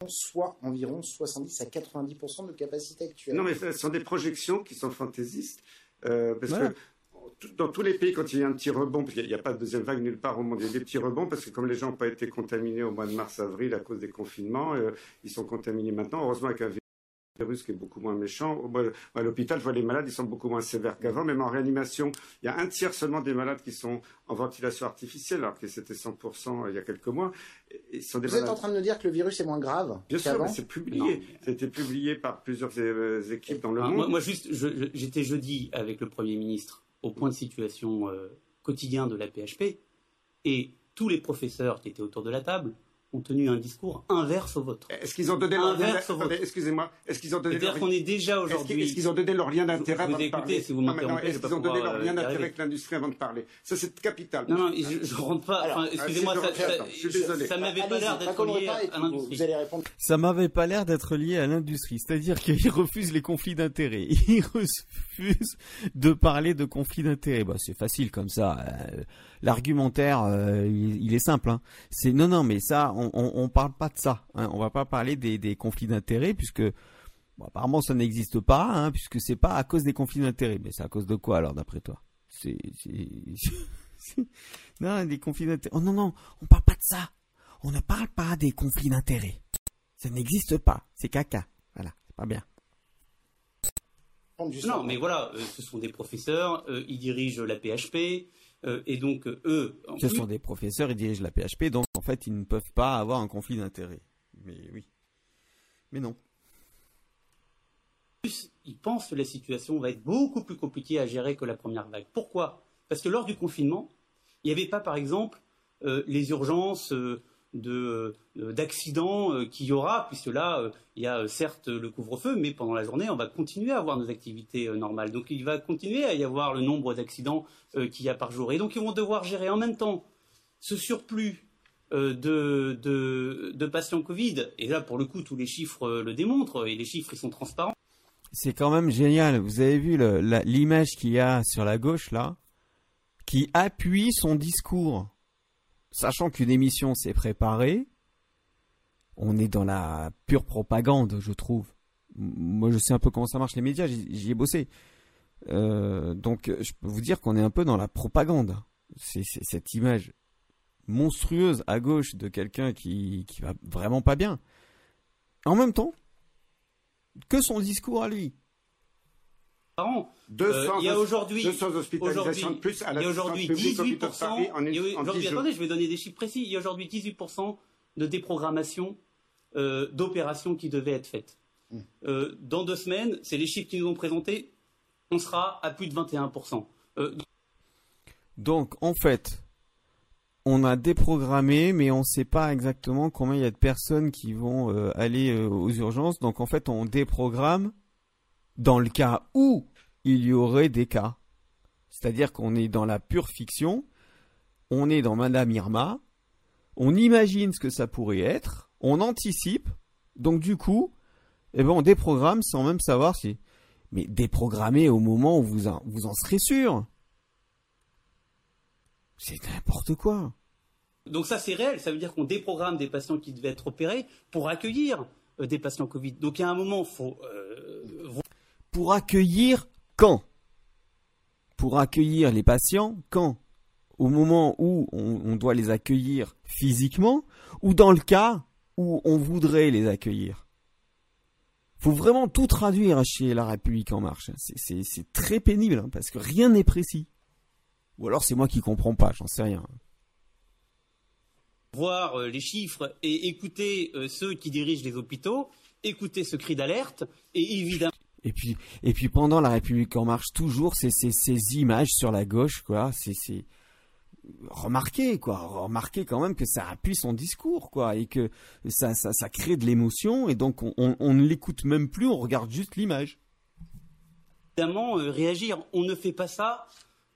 soit environ 70 à 90% de capacité actuelle. Non, mais ce sont des projections qui sont fantaisistes. Euh, parce que dans tous les pays, quand il y a un petit rebond, parce qu'il n'y a, pas de deuxième vague nulle part au monde, il y a des petits rebonds, parce que comme les gens n'ont pas été contaminés au mois de mars-avril à cause des confinements, euh, ils sont contaminés maintenant. Heureusement avec un virus qui est beaucoup moins méchant. À l'hôpital, je vois les malades, ils sont beaucoup moins sévères qu'avant. Même en réanimation, il y a un tiers seulement des malades qui sont en ventilation artificielle, alors que c'était 100% il y a quelques mois. Vous êtes en train de nous dire que le virus est moins grave Bien sûr, c'est publié. C'était publié par plusieurs euh, équipes dans le monde. Moi, moi juste, j'étais jeudi avec le Premier ministre au point de situation euh, quotidien de la PHP, et tous les professeurs qui étaient autour de la table ont tenu un discours inverse au vôtre. Est-ce qu'ils ont donné leur lien Excusez-moi. Est-ce qu'ils ont donné leur... qu'on est déjà aujourd'hui. Est-ce qu'ils ont donné leur lien d'intérêt avant de parler si vous Est-ce qu'ils ont donné leur lien d'intérêt avec l'industrie avant de parler Ça, c'est capital. Non, non, je, ne rentre pas. excusez-moi, ça, ça, ça m'avait pas l'air d'être lié à l'industrie. Ça m'avait pas l'air d'être lié à l'industrie. C'est-à-dire qu'ils refusent les conflits d'intérêts. Ils refusent de parler de conflits d'intérêts. Bah, c'est facile comme ça. L'argumentaire, euh, il, est simple. Hein. C'est non, non, mais ça, on, on, parle pas de ça. Hein. On va pas parler des, conflits d'intérêts puisque apparemment ça n'existe pas, hein, puisque c'est pas à cause des conflits d'intérêts. Mais c'est à cause de quoi alors, d'après toi? C'est non des conflits d'intérêts. Oh non non, on parle pas de ça. On ne parle pas des conflits d'intérêts. Ça n'existe pas. C'est caca. Voilà, c'est pas bien. Non, mais voilà, euh, ce sont des professeurs, euh, ils dirigent la PHP, euh, et donc, euh, eux. Ce sont des professeurs, ils dirigent la PHP, donc en fait, ils ne peuvent pas avoir un conflit d'intérêts. Mais oui. Mais non. plus, ils pensent que la situation va être beaucoup plus compliquée à gérer que la première vague. Pourquoi? Parce que lors du confinement, il n'y avait pas, par exemple, euh, les urgences euh, d'accidents euh, qu'il y aura, puisque là, euh, il y a euh, certes le couvre-feu, mais pendant la journée, on va continuer à avoir nos activités euh, normales. Donc il va continuer à y avoir le nombre d'accidents euh, qu'il y a par jour. Et donc ils vont devoir gérer en même temps ce surplus euh, de, de, de patients Covid. Et là, pour le coup, tous les chiffres euh, le démontrent, et les chiffres, ils sont transparents. C'est quand même génial. Vous avez vu l'image qu'il y a sur la gauche là, qui appuie son discours, sachant qu'une émission s'est préparée. On est dans la pure propagande, je trouve. Moi, je sais un peu comment ça marche les médias. J'y ai bossé. Euh, donc, je peux vous dire qu'on est un peu dans la propagande. C'est cette image monstrueuse à gauche de quelqu'un qui va vraiment pas bien. En même temps, que son discours à lui. Par an. 200, Euh, il y a aujourd'hui 200 hospitalisations de plus à il y a aujourd'hui publique hôpitaux de 18%. Paris en, il y a une- en aujourd'hui- 10 jours. attendez, je vais donner des chiffres précis. Il y a aujourd'hui 18% de déprogrammation euh, d'opérations qui devaient être faites. Mmh. Euh, dans deux semaines, c'est les chiffres qui nous ont présentés, on sera à plus de 21%. Euh, Donc, en fait, on a déprogrammé, mais on ne sait pas exactement combien il y a de personnes qui vont euh, aller euh, aux urgences. Donc, en fait, on déprogramme dans le cas où il y aurait des cas. C'est-à-dire qu'on est dans la pure fiction, on est dans Madame Irma, on imagine ce que ça pourrait être, on anticipe, donc du coup, eh ben, on déprogramme sans même savoir si... Mais déprogrammer au moment où vous en, vous en serez sûr. C'est n'importe quoi. donc ça, c'est réel. Ça veut dire qu'on déprogramme des patients qui devaient être opérés pour accueillir euh, des patients Covid. Donc, il y a un moment, faut euh, Pour accueillir quand? Pour accueillir les patients quand? Au moment où on, doit les accueillir physiquement ou dans le cas où on voudrait les accueillir? Faut vraiment tout traduire chez La République En Marche. C'est très pénible hein, parce que rien n'est précis. Ou alors c'est moi qui comprends pas, j'en sais rien. voir euh, les chiffres et écouter euh, ceux qui dirigent les hôpitaux, écouter ce cri d'alerte et évidemment Et puis, et puis pendant la République en marche, toujours ces, ces, images sur la gauche, quoi. C'est, remarquez, quoi. Remarquez quand même que ça appuie son discours, quoi, et que ça, ça, ça crée de l'émotion, et donc on, ne l'écoute même plus, on regarde juste l'image. évidemment euh, réagir. On ne fait pas ça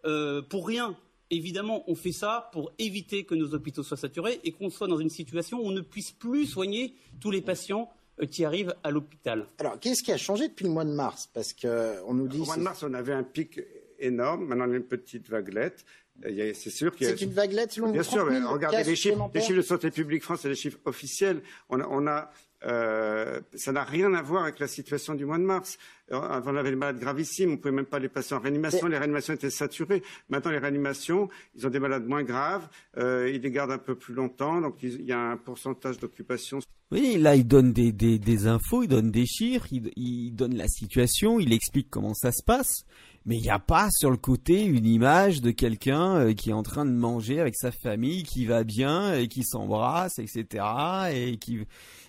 euh, pour rien. Évidemment, on fait ça pour éviter que nos hôpitaux soient saturés et qu'on soit dans une situation où on ne puisse plus soigner tous les patients qui arrivent à l'hôpital. Alors, qu'est-ce qui a changé depuis le mois de mars? Parce qu'on nous dit. Au mois de mars, on avait un pic énorme. Maintenant, on a une petite vaguelette. C'est sûr qu'il y a... C'est une vaguelette selon Bien sûr, 30 mais 000 regardez les chiffres. Les chiffres de Santé publique France, c'est les chiffres officiels. On a, on a, euh, ça n'a rien à voir avec la situation du mois de mars. Euh, Avant, on avait les malades gravissimes, on ne pouvait même pas les passer en réanimation. Les réanimations étaient saturées. Maintenant, les réanimations, ils ont des malades moins graves. Euh, ils les gardent un peu plus longtemps, donc il y a un pourcentage d'occupation. Oui, là, il donne des, des, des infos, il donne des chiffres, il, il donne la situation, il explique comment ça se passe. Mais il n'y a pas sur le côté une image de quelqu'un qui est en train de manger avec sa famille, qui va bien et qui s'embrasse, etc. et qui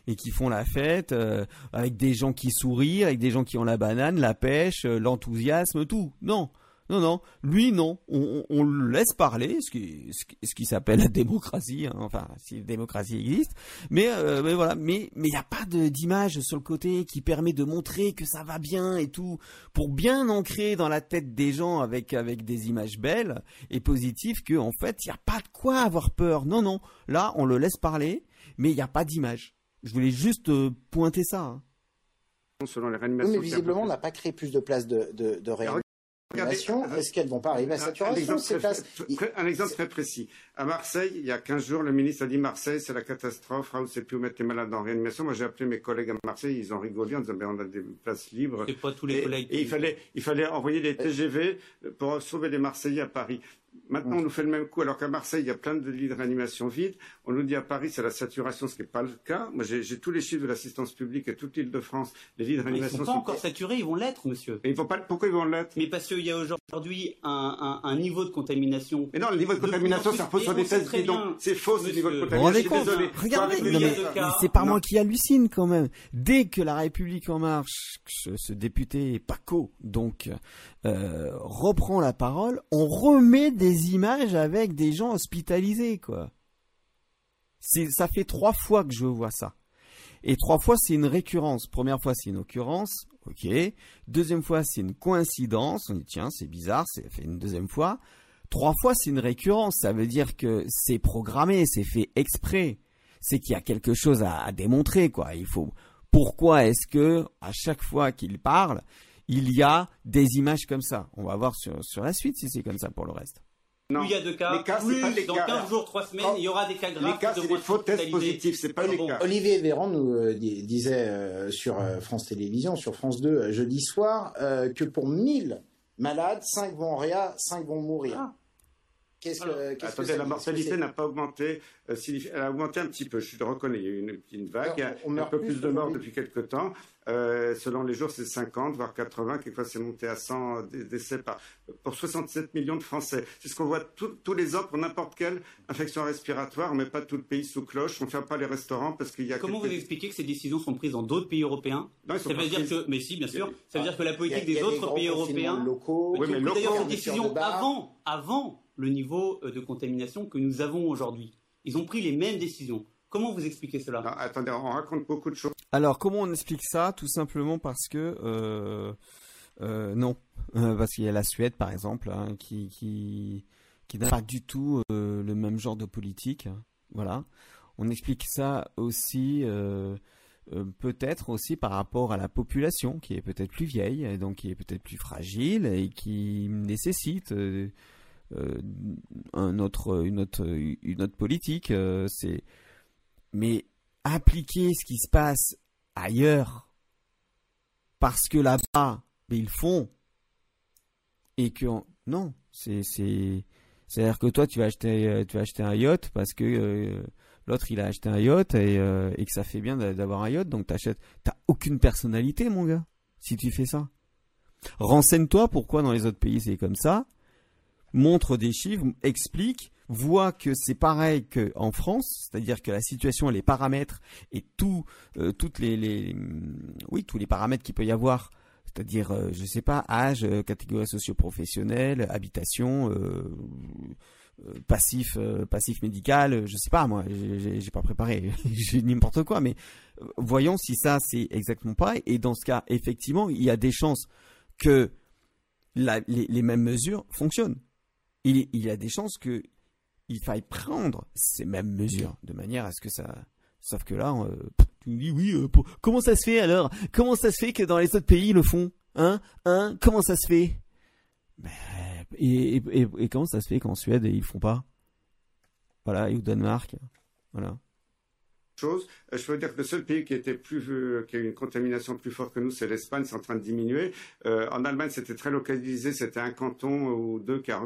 et qui font la fête euh, avec des gens qui sourient, avec des gens qui ont la banane, la pêche, euh, l'enthousiasme, tout. Non, non, non. Lui, non. On, le laisse parler, ce qui, ce qui, s'appelle la démocratie. hein. Enfin, si la démocratie existe. Mais, euh, mais. Mais il n'y a pas d'image sur le côté qui permet de montrer que ça va bien et tout, pour bien ancrer dans la tête des gens avec avec des images belles et positives que en fait il n'y a pas de quoi avoir peur. Non, non. Là, on le laisse parler, mais il n'y a pas d'image. Je voulais juste euh, pointer ça. hein. selon les Oui, réanimations. mais qui visiblement, on n'a pas créé plus de places de, de, de réanimation. Regardez, Est-ce qu'elles vont pas arriver à Un- un saturation exemple ces très- places très- très- un exemple très précis. À Marseille, il y a 15 jours, le ministre a dit Marseille, c'est la catastrophe, ne sait plus où mettre les malades en réanimation. Moi, j'ai appelé mes collègues à Marseille, ils ont rigolé en disant ben, on a des places libres. C'est pas tous les Et, collègues. et il, fallait, il fallait envoyer des TGV pour sauver les Marseillais à Paris. Maintenant, on nous fait le même coup, alors qu'à Marseille, il y a plein de lits de réanimation vides. On nous dit à Paris, c'est la saturation, ce qui n'est pas le cas. Moi, j'ai tous les chiffres de l'assistance publique et toute l'île de France. Les lits de réanimation ils ne sont pas encore saturés, ils vont l'être, monsieur. ils vont pas... Pourquoi ils vont l'être? Mais parce qu'il y a aujourd'hui un, un, niveau de contamination. Mais non, le niveau de contamination, ça repose sur des tests bidons. C'est faux, ce niveau de contamination. Désolé. Regardez, c'est pas moi qui hallucine quand même. Dès que la République en marche, ce, député Paco, donc, euh, reprend la parole, on remet des images avec des gens hospitalisés, quoi. ça fait trois fois que je vois ça. Et trois fois, c'est une récurrence. Première fois, c'est une occurrence. Ok. Deuxième fois, c'est une coïncidence. On dit, tiens, c'est bizarre, c'est fait une deuxième fois. Trois fois, c'est une récurrence. Ça veut dire que c'est programmé, c'est fait exprès. C'est qu'il y a quelque chose à, démontrer, quoi. Il faut, pourquoi est-ce que, à chaque fois qu'il parle, il y a des images comme ça? On va voir sur, sur la suite si c'est comme ça pour le reste. Non. Plus il y a de cas, les cas plus pas les dans cas. 15 jours, 3 semaines, il y aura des cas graves. Les cas, c'est des faux tests positifs, c'est pas les cas. Olivier Véran nous euh, disait euh, sur euh, France Télévisions, sur France 2, jeudi soir, que pour 1000 malades, 5 vont en réa, 5 vont mourir. Ah. Qu'est-ce que, Attendez, la mortalité n'a pas augmenté. Euh, elle a augmenté un petit peu, je le reconnais. Il y a eu une, vague. il y a un peu plus, de morts depuis quelques temps. Euh, selon les jours, c'est 50, voire 80. Quelquefois, c'est monté à 100 décès par, pour 67 millions de Français. C'est ce qu'on voit tous les ans pour n'importe quelle infection respiratoire. On ne met pas tout le pays sous cloche. On ne ferme pas les restaurants parce qu'il y a. Comment vous expliquez que ces décisions sont prises dans d'autres pays européens? Non, Ça veut dire que, mais si, bien sûr. Ça veut dire que la politique des autres pays européens. Locaux. Oui, mais d'ailleurs cette décision avant, avant le niveau euh, de contamination que nous avons aujourd'hui. Ils ont pris les mêmes décisions. Comment vous expliquez cela? Attendez, on raconte beaucoup de choses. Alors, comment on explique ça? Tout simplement parce que euh, euh, non, parce qu'il y a la Suède, par exemple, hein, qui qui, qui n'a pas du tout le même genre de politique. Voilà. On explique ça aussi. peut-être aussi par rapport à la population qui est peut-être plus vieille, et donc qui est peut-être plus fragile et qui nécessite euh, un autre, une autre, une autre politique. Euh, c'est, mais appliquer ce qui se passe ailleurs, parce que là-bas, ils font, et que non, c'est, c'est, c'est à dire que toi, tu vas acheter, euh, tu vas acheter un yacht parce que l'autre il a acheté un yacht et, et que ça fait bien d'avoir un yacht, donc t'achètes. T'as aucune personnalité, mon gars, si tu fais ça. Renseigne-toi pourquoi dans les autres pays c'est comme ça montre des chiffres, explique, voit que c'est pareil qu'en France, c'est-à-dire que la situation, les paramètres et tout, euh, toutes les, oui, tous les paramètres qu'il peut y avoir, c'est-à-dire, euh, je sais pas, âge, euh, catégorie socio-professionnelle, habitation, passif, passif médical, je sais pas, moi, j'ai pas préparé, j'ai n'importe quoi, mais voyons si ça c'est exactement pareil. Et dans ce cas, effectivement, il y a des chances que les mêmes mesures fonctionnent il, y a des chances que il faille prendre ces mêmes mesures de manière à ce que ça. Sauf que là, euh, tu me dis oui. Euh, comment ça se fait alors? Comment ça se fait que dans les autres pays ils le font? Hein? Hein? Comment ça se fait? Et, et, comment ça se fait qu'en Suède ils le font pas? Voilà, et au Danemark, voilà chose. Euh, je peux dire que le seul pays qui était plus euh, qui a une contamination plus forte que nous, c'est l'Espagne, c'est en train de diminuer. Euh, en Allemagne, c'était très localisé, c'était un canton ou deux qui a,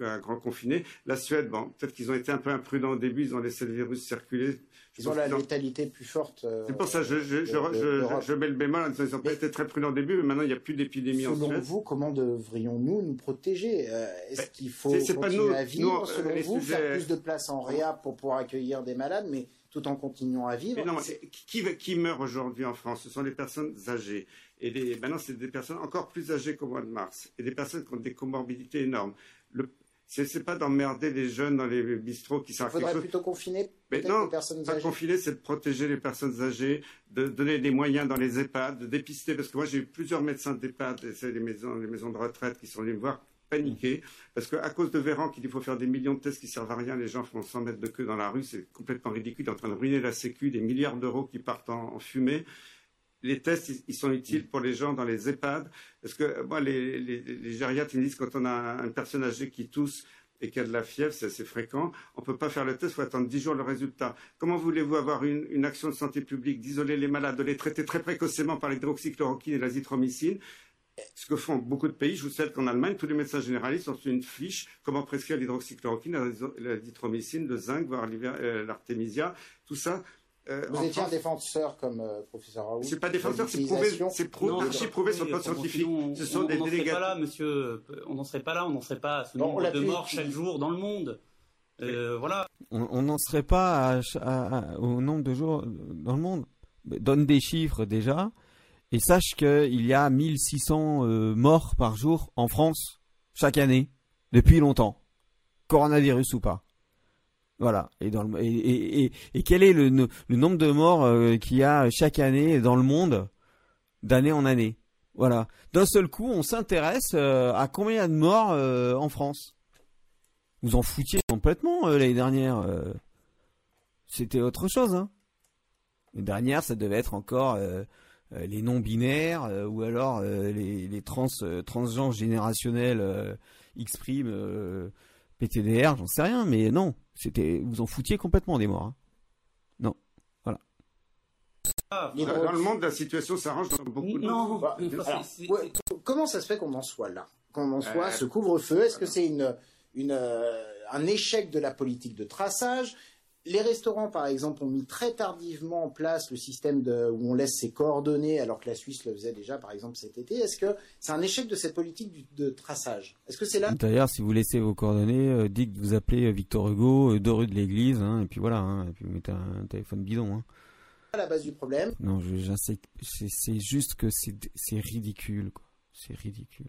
un grand confiné. La Suède, bon, peut-être qu'ils ont été un peu imprudents au début, ils ont laissé le virus circuler. ils ont la létalité plus forte. c'est pour ça je, je, je, je, mets le bémol ils ont pas été très prudents au début, mais maintenant il n'y a plus d'épidémie en Suède. Selon vous, comment devrions-nous nous protéger Est-ce qu'il faut continuer pas nous, à vivre, selon vous, faire plus de place en réa pour pouvoir accueillir des malades, mais tout en continuant à vivre. non, qui, qui, meurt aujourd'hui en France? Ce sont les personnes âgées. Et les, maintenant, c'est des personnes encore plus âgées qu'au mois de mars. Et des personnes qui ont des comorbidités énormes. Le, c'est pas d'emmerder les jeunes dans les bistrots qui sont. Il faudrait plutôt confiner mais non, les personnes pas confiner, c'est de protéger les personnes âgées, de donner des moyens dans les EHPAD, de dépister. Parce que moi, j'ai eu plusieurs médecins d'EHPAD, les maisons, les maisons de retraite qui sont venus me voir paniquer parce qu'à cause de Véran qu'il faut faire des millions de tests qui servent à rien, les gens font 100 mètres de queue dans la rue, c'est complètement ridicule, en train de ruiner la sécu, des milliards d'euros qui partent en, fumée. Les tests, ils, sont utiles pour les gens dans les EHPAD, parce que moi, les, les, ils me disent quand on a une personne âgée qui tousse et qui a de la fièvre, c'est assez fréquent, on ne peut pas faire le test, il faut attendre 10 jours le résultat. Comment voulez-vous avoir une, une action de santé publique, d'isoler les malades, de les traiter très précocement par l'hydroxychloroquine et l'azithromycine ce que font beaucoup de pays. Je vous souhaite qu'en Allemagne, tous les médecins généralistes ont une fiche comment prescrire l'hydroxychloroquine, l'azithromycine, le zinc, voire euh, l'artémisia, tout ça. Euh, vous étiez un défenseur comme euh, professeur Raoult. C'est pas défenseur, c'est prouvé, c'est archi prouvé sur le plan scientifique. Ce sont on, des délégués. Pas là, monsieur, on n'en serait pas là, on n'en serait pas à ce nombre de morts chaque jour dans le monde. voilà. On n'en serait pas au nombre de jours dans le monde. Donne des chiffres déjà. Et sache qu'il y a 1600 euh, morts par jour en France chaque année depuis longtemps, coronavirus ou pas. Voilà. Et, quel est le, nombre de morts euh, qu'il y a chaque année dans le monde, d'année en année? Voilà. D'un seul coup, on s'intéresse euh, à combien de morts en France? Vous en foutiez complètement l'année dernière. C'était autre chose. Hein. L'année dernière, ça devait être encore les non-binaires euh, ou alors euh, les, trans, transgenres générationnels X PTDR, j'en sais rien, mais non, c'était vous en foutiez complètement des morts. Hein. Non, voilà. Ah, dans le monde, la situation s'arrange dans beaucoup de non. Bah, comment ça se fait qu'on en soit là? Qu'on en soit ce couvre-feu? Est-ce que c'est une, une, un échec de la politique de traçage? Les restaurants, par exemple, ont mis très tardivement en place le système où on laisse ses coordonnées, alors que la Suisse le faisait déjà, par exemple, cet été. Est-ce que c'est un échec de cette politique de traçage? Est-ce que c'est là? D'ailleurs, si vous laissez vos coordonnées, euh, dites que vous appelez euh, Victor Hugo, euh, deux rue de l'église, hein, et puis voilà, hein, et puis vous mettez un, téléphone bidon. Hein. À la base du problème. Non, c'est juste que c'est ridicule, quoi. C'est ridicule.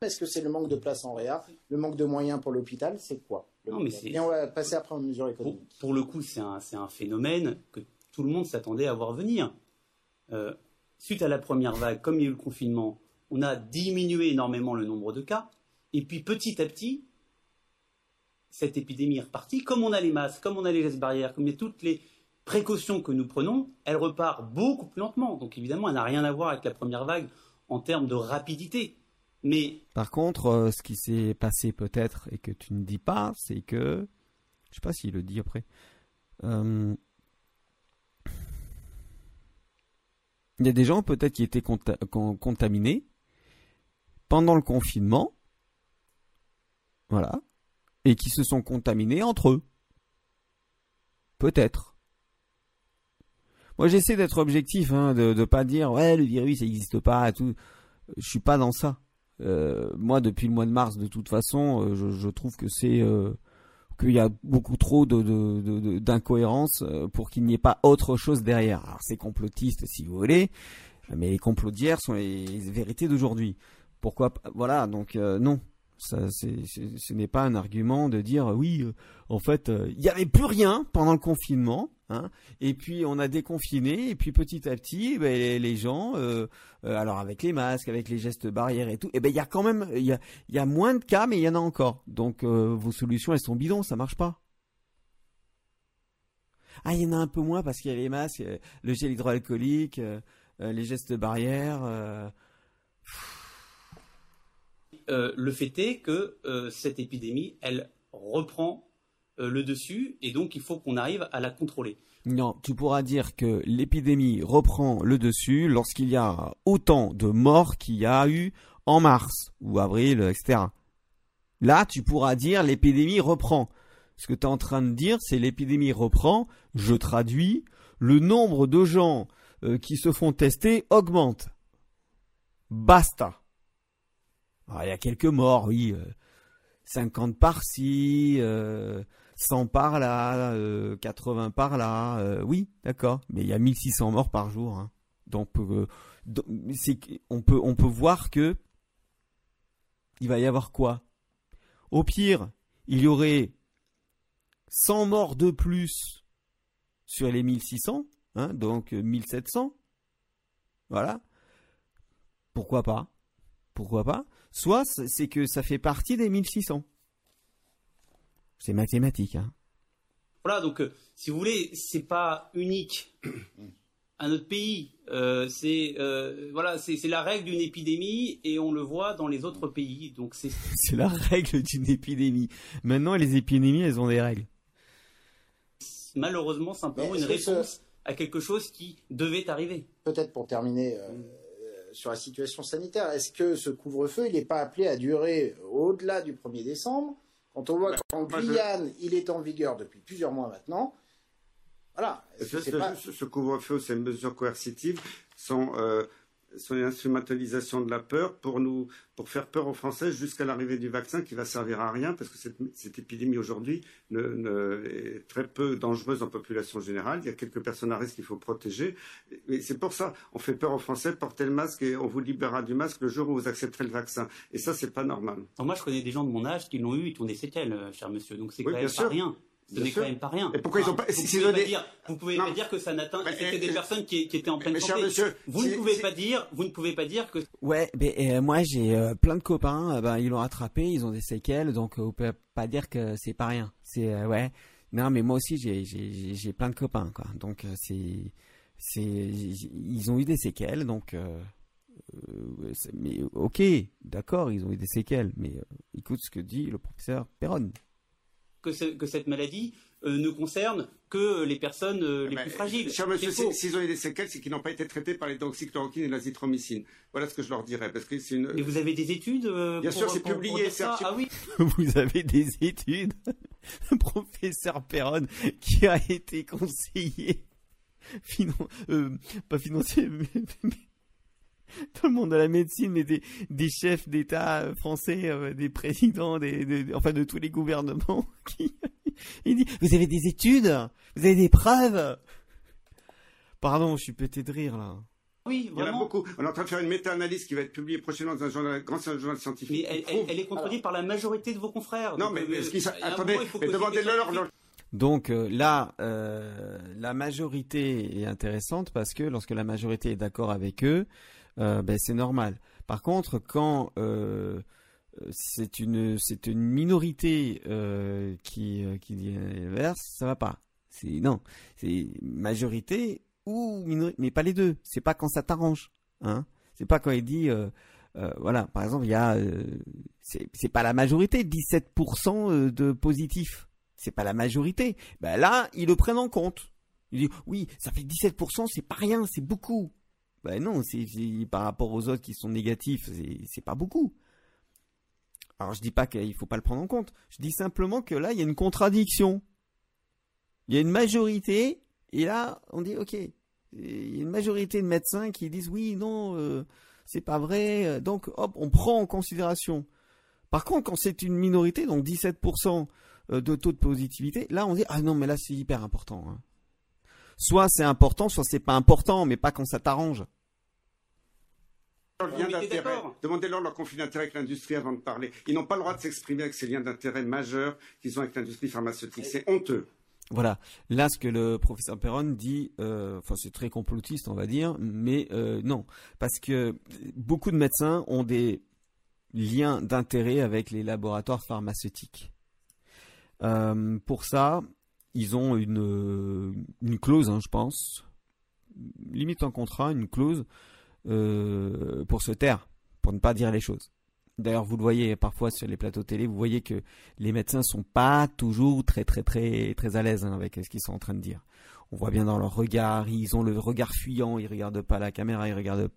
Est-ce que c'est le manque de place en réa, le manque de moyens pour l'hôpital C'est quoi non, mais Et on va passer après aux mesures économiques. Pour, le coup, c'est un, un, phénomène que tout le monde s'attendait à voir venir. Euh, suite à la première vague, comme il y a eu le confinement, on a diminué énormément le nombre de cas. Et puis petit à petit, cette épidémie est repartie. Comme on a les masques, comme on a les gestes barrières, comme il y a toutes les précautions que nous prenons, elle repart beaucoup plus lentement. Donc évidemment, elle n'a rien à voir avec la première vague en termes de rapidité. Mais par contre, euh, ce qui s'est passé peut-être et que tu ne dis pas, c'est que je sais pas s'il le dit après. Euh, il y a des gens peut-être qui étaient contaminés pendant le confinement, voilà, et qui se sont contaminés entre eux. Peut-être. Moi, j'essaie d'être objectif, hein, de ne pas dire ouais le virus n'existe pas, tout. Je suis pas dans ça. Euh, moi, depuis le mois de mars, de toute façon, euh, je, je, trouve que c'est euh, qu'il y a beaucoup trop de, d'incohérences pour qu'il n'y ait pas autre chose derrière. Alors, c'est complotiste, si vous voulez, mais les complots d'hier sont les, vérités d'aujourd'hui. Pourquoi Voilà, donc non. Ça, c'est, ce n'est pas un argument de dire oui, en fait, il n'y avait plus rien pendant le confinement. Hein. et puis on a déconfiné, et puis petit à petit, ben, les, gens, euh, euh, alors avec les masques, avec les gestes barrières et tout, et eh ben il y a quand même, il y a, moins de cas, mais il y en a encore. Donc euh, vos solutions, elles sont bidons, ça marche pas. Ah, il y en a un peu moins parce qu'il y a les masques, le gel hydroalcoolique, les gestes barrières. le fait est que cette épidémie, elle reprend le dessus et donc il faut qu'on arrive à la contrôler. Non, tu pourras dire que l'épidémie reprend le dessus lorsqu'il y a autant de morts qu'il y a eu en mars ou avril, etc. Là, tu pourras dire l'épidémie reprend. Ce que tu es en train de dire, c'est l'épidémie reprend, je traduis, le nombre de gens euh, qui se font tester augmente. Basta. il y a quelques morts, oui. 50 euh, par-ci, 100 par là, 80 euh, par là, euh, oui, d'accord, mais il y a 1600 morts par jour. Hein. Donc, euh, on, peut, on peut voir que il va y avoir quoi? Au pire, il y aurait 100 morts de plus sur les 1600, hein, donc 1700. Voilà. Pourquoi pas? Pourquoi pas? Soit c'est que ça fait partie des 1600. C'est mathématique. Hein. Voilà, donc euh, si vous voulez, c'est pas unique à notre pays. Euh, c'est euh, voilà, c'est la règle d'une épidémie et on le voit dans les autres pays. Donc c'est c'est la règle d'une épidémie. Maintenant, les épidémies, elles ont des règles. Malheureusement, simplement une réponse à quelque chose qui devait arriver. Peut-être pour terminer, sur la situation sanitaire. Est-ce que ce couvre-feu, il n'est pas appelé à durer au-delà du 1er décembre? Quand on voit qu'en Guyane, il est en vigueur depuis plusieurs mois maintenant. Voilà. Ce, couvre-feu, ces mesures coercitives sont euh, sur l'instrumentalisation de la peur pour nous, pour faire peur aux Français jusqu'à l'arrivée du vaccin qui va servir à rien parce que cette, cette épidémie aujourd'hui est très peu dangereuse en population générale. Il y a quelques personnes à risque qu'il faut protéger. Et c'est pour ça, on fait peur aux Français, portez le masque et on vous libérera du masque le jour où vous accepterez le vaccin. Et ça, c'est pas normal. moi, je connais des gens de mon âge qui l'ont eu et qui ont des séquelles, cher monsieur. Donc c'est quand même pas rien. Ce n'est quand même pas rien. Et pourquoi ils ont pas Vous pouvez, pas, dire, vous pouvez pas dire que ça n'atteint. C'était des personnes qui, qui, étaient en pleine santé. Monsieur, vous ne pouvez pas dire. Vous ne pouvez pas dire que. Ouais, mais euh, moi j'ai euh, plein de copains. Euh, ben, ils l'ont attrapé, ils ont des séquelles, donc vous pouvez pas dire que c'est pas rien. C'est ouais. Non, mais moi aussi j'ai j'ai plein de copains quoi. Donc c'est c'est ils ont eu des séquelles, donc. mais ok, d'accord, ils ont eu des séquelles, mais écoute ce que dit le professeur Perron que, cette maladie euh, ne concerne que les personnes euh, les eh ben, plus fragiles. Cher monsieur, s'ils ont eu des séquelles, c'est qu'ils n'ont pas été traités par les doxychloroquine et l'azithromycine. Voilà ce que je leur dirais. Parce que une... Mais vous avez des études euh, Bien sûr, c'est publié. Ah oui. vous avez des études. Professeur Perron, qui a été conseiller, pas financier, mais tout le monde de la médecine, mais des, des chefs d'État euh, français, euh, des présidents, des, enfin de tous les gouvernements. Qui, il dit, vous avez des études, vous avez des preuves? Pardon, je suis pété de rire là. Oui, Il y en a beaucoup. On est en train de faire une méta-analyse qui va être publiée prochainement dans un journal, grand journal scientifique. Mais elle, est contredite par la majorité de vos confrères. Non, mais, euh, attendez, demandez-leur. Donc là, la majorité est intéressante parce que lorsque la majorité est d'accord avec eux, euh, ben, c'est normal. Par contre, quand euh, c'est une c'est une minorité euh, qui qui dit l'inverse, ça va pas. C'est non, c'est majorité ou minorité, mais pas les deux. C'est pas quand ça t'arrange, hein. C'est pas quand il dit voilà, par exemple, il y a c'est pas la majorité, 17% de positifs. C'est pas la majorité. Ben là, ils le prennent en compte. Il dit oui, ça fait 17%, c'est pas rien, c'est beaucoup. Ben non, c'est par rapport aux autres qui sont négatifs, c'est pas beaucoup. Alors je dis pas qu'il faut pas le prendre en compte. Je dis simplement que là il y a une contradiction. Il y a une majorité et là on dit ok. Il y a une majorité de médecins qui disent oui non euh, c'est pas vrai donc hop on prend en considération. Par contre quand c'est une minorité donc 17% euh, de taux de positivité là on dit ah non mais là c'est hyper important. Hein soit c'est important, soit c'est pas important, mais pas quand ça t'arrange. Demandez-leur leur conflit d'intérêt avec l'industrie avant de parler. Ils n'ont pas le droit de s'exprimer avec ces liens d'intérêt majeurs qu'ils ont avec l'industrie pharmaceutique. C'est honteux. Voilà. Là, ce que le professeur Perron dit, euh, enfin, c'est très complotiste, on va dire, mais euh, non, parce que beaucoup de médecins ont des liens d'intérêt avec les laboratoires pharmaceutiques. Euh, pour ça, ils ont une, une clause, hein, je pense, limite un contrat, une clause euh, pour se taire, pour ne pas dire les choses. D'ailleurs, vous le voyez parfois sur les plateaux télé, vous voyez que les médecins sont pas toujours très très très très à l'aise hein, avec ce qu'ils sont en train de dire. On voit bien dans leur regard, ils ont le regard fuyant, ils regardent pas la caméra, ils regardent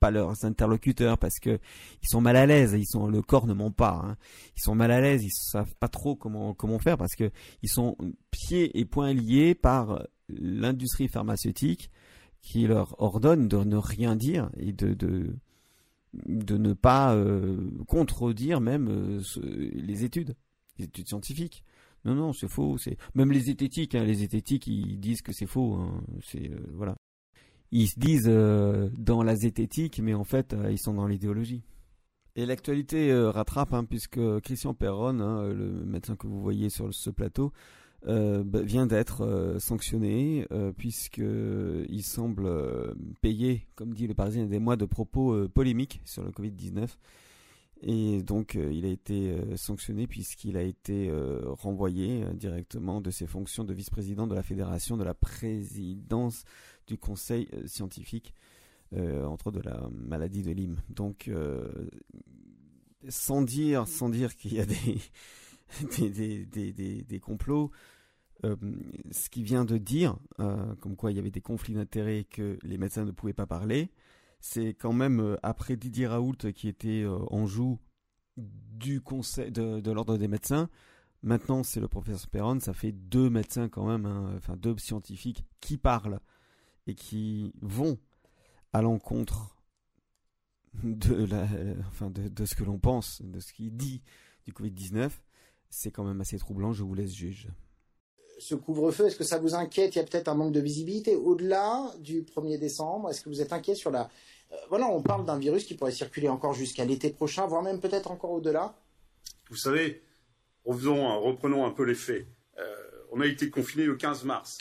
pas leurs interlocuteurs parce que ils sont mal à l'aise, ils sont le corps ne ment pas, hein. ils sont mal à l'aise, ils savent pas trop comment comment faire parce que ils sont pieds et poings liés par l'industrie pharmaceutique qui leur ordonne de ne rien dire et de de, de ne pas euh, contredire même euh, les études, les études scientifiques. Non, non, c'est faux. C'est même les zététiques. Hein, les zététiques, ils disent que c'est faux. Hein. c'est euh, voilà ils se disent euh, dans la zététique, mais en fait, euh, ils sont dans l'idéologie. Et l'actualité euh, rattrape, hein, puisque Christian Perron, hein, le médecin que vous voyez sur ce plateau, bah, vient d'être sanctionné, puisqu'il semble payer, comme dit le Parisien, des mois de propos polémiques sur le Covid-19. Et donc, il a été sanctionné puisqu'il a été renvoyé directement de ses fonctions de vice-président de la Fédération de la présidence du conseil euh, scientifique euh, entre de la maladie de Lyme. Donc, euh, sans dire, sans dire qu'il y a des, des, des, des, complots, ce qu'il vient de dire, comme quoi il y avait des conflits d'intérêts que les médecins ne pouvaient pas parler, c'est quand même après Didier Raoult qui était en joue du conseil de, l'ordre des médecins. Maintenant, c'est le professeur Perron. Ça fait deux médecins quand même, hein, enfin deux scientifiques qui parlent et qui vont à l'encontre de, la, enfin de, ce que l'on pense, de ce qu'il dit du Covid-19. C'est quand même assez troublant. Je vous laisse juge. Ce couvre-feu, est-ce que ça vous inquiète? Il y a peut-être un manque de visibilité au-delà du 1er décembre. Est-ce que vous êtes inquiet sur la euh, voilà, on parle d'un virus qui pourrait circuler encore jusqu'à l'été prochain, voire même peut-être encore au-delà? Vous savez, revenons, reprenons un peu les faits. Euh, on a été confiné le 15 mars.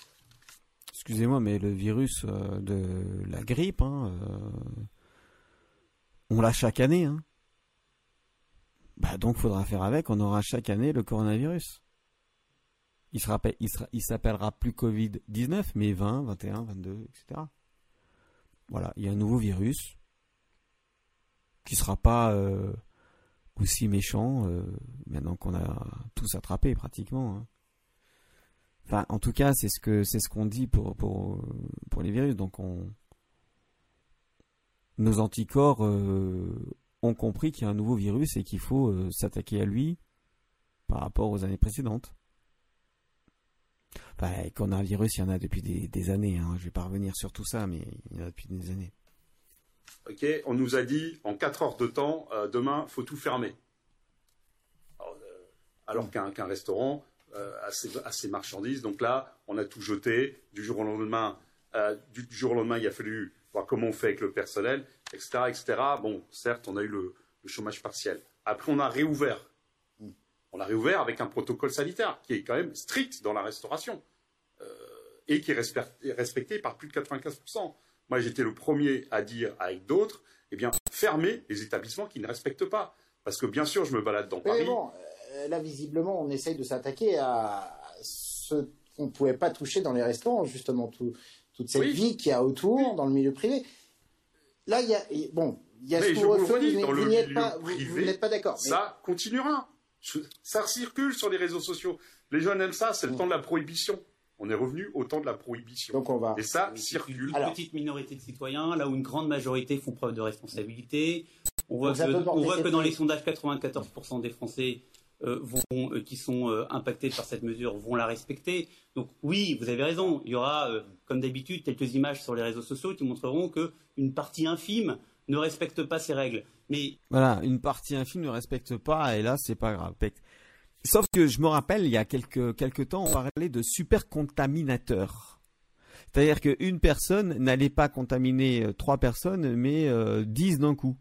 Excusez-moi, mais le virus euh, de la grippe, hein, on l'a chaque année. Hein. Bah donc, faudra faire avec. On aura chaque année le coronavirus. Il, il s'appellera plus Covid-19, mais 20, 21, 22, etc. Voilà, il y a un nouveau virus qui sera pas euh, aussi méchant euh, maintenant qu'on a tous attrapé pratiquement. Hein. En tout cas, c'est ce que c'est ce qu'on dit pour pour pour les virus. Donc, on nos anticorps euh, ont compris qu'il y a un nouveau virus et qu'il faut s'attaquer à lui par rapport aux années précédentes. Enfin, qu'on a un virus, il y en a depuis des, années. Hein. Je vais pas revenir sur tout ça, mais il y en a depuis des années. Ok, on nous a dit en 4 heures de temps, euh, demain, faut tout fermer. Alors, euh, qu'un restaurant euh, a, ses, marchandises, donc là, on a tout jeté. Du jour au lendemain, du, jour au lendemain, il a fallu voir comment on fait avec le personnel, etc., etc. Bon, certes, on a eu le chômage partiel. Après, on a réouvert on a réouvert avec un protocole sanitaire qui est quand même strict dans la restauration euh, et qui est respecté par plus de 95%. Moi, j'étais le premier à dire avec d'autres, eh bien, fermez les établissements qui ne respectent pas. Parce que bien sûr, je me balade dans Paris. Bon, euh, là, visiblement, on essaye de s'attaquer à ce qu'on ne pouvait pas toucher dans les restaurants, justement, toute cette vie qu'il y a autour, dans le milieu privé. Là, il y a, bon, il y a ce couvre-feu, vous, n'êtes pas, pas d'accord. Ça continuera. Ça circule sur les réseaux sociaux. Les jeunes aiment ça, c'est le temps de la prohibition. On est revenu au temps de la prohibition. Donc on va. Et ça circule. Une petite minorité de citoyens, là où une grande majorité font preuve de responsabilité. On voit, que, dans les sondages, 94% des Français euh, vont, euh, qui sont euh, impactés par cette mesure vont la respecter. Donc oui, vous avez raison. Il y aura, comme d'habitude, quelques images sur les réseaux sociaux qui montreront qu'une partie infime ne respecte pas ces règles. Mais voilà, une partie infime ne respecte pas, et là, c'est pas grave. Sauf que je me rappelle, il y a quelques, quelques temps, on parlait de super contaminateur. C'est-à-dire qu'une personne n'allait pas contaminer euh, trois personnes, mais euh, dix d'un coup.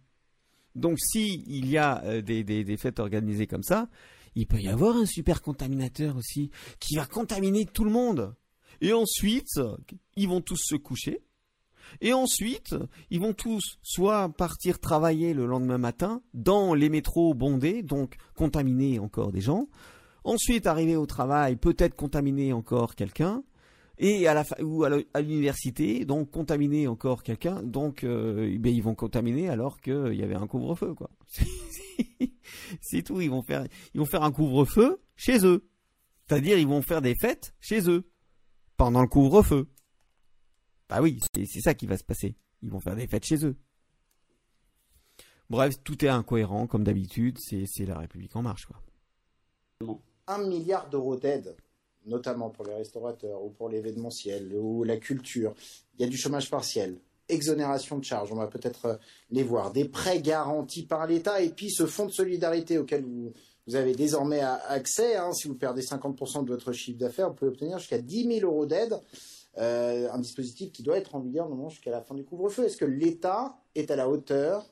Donc, si il y a euh, des, des, des fêtes organisées comme ça, il peut y avoir un super contaminateur aussi qui va contaminer tout le monde. Et ensuite, ils vont tous se coucher et ensuite, ils vont tous soit partir travailler le lendemain matin dans les métros bondés, donc contaminer encore des gens. Ensuite, arriver au travail, peut-être contaminer encore quelqu'un. Et à la ou à l'université, donc contaminer encore quelqu'un. Donc, euh, ben, ils vont contaminer alors qu'il y avait un couvre-feu, quoi. C'est tout. Ils vont faire, ils vont faire un couvre-feu chez eux. C'est-à-dire, ils vont faire des fêtes chez eux pendant le couvre-feu. Ah oui, c'est ça qui va se passer. Ils vont faire des fêtes chez eux. Bref, tout est incohérent, comme d'habitude, c'est la République en marche. Quoi. Un milliard d'euros d'aide, notamment pour les restaurateurs ou pour l'événementiel ou la culture. Il y a du chômage partiel, exonération de charges, on va peut-être euh, les voir, des prêts garantis par l'État et puis ce fonds de solidarité auquel vous, avez désormais accès. Hein. si vous perdez 50% de votre chiffre d'affaires, vous pouvez obtenir jusqu'à 10 000 euros d'aide. Euh, un dispositif qui doit être en vigueur normalement jusqu'à la fin du couvre-feu. Est-ce que l'État est à la hauteur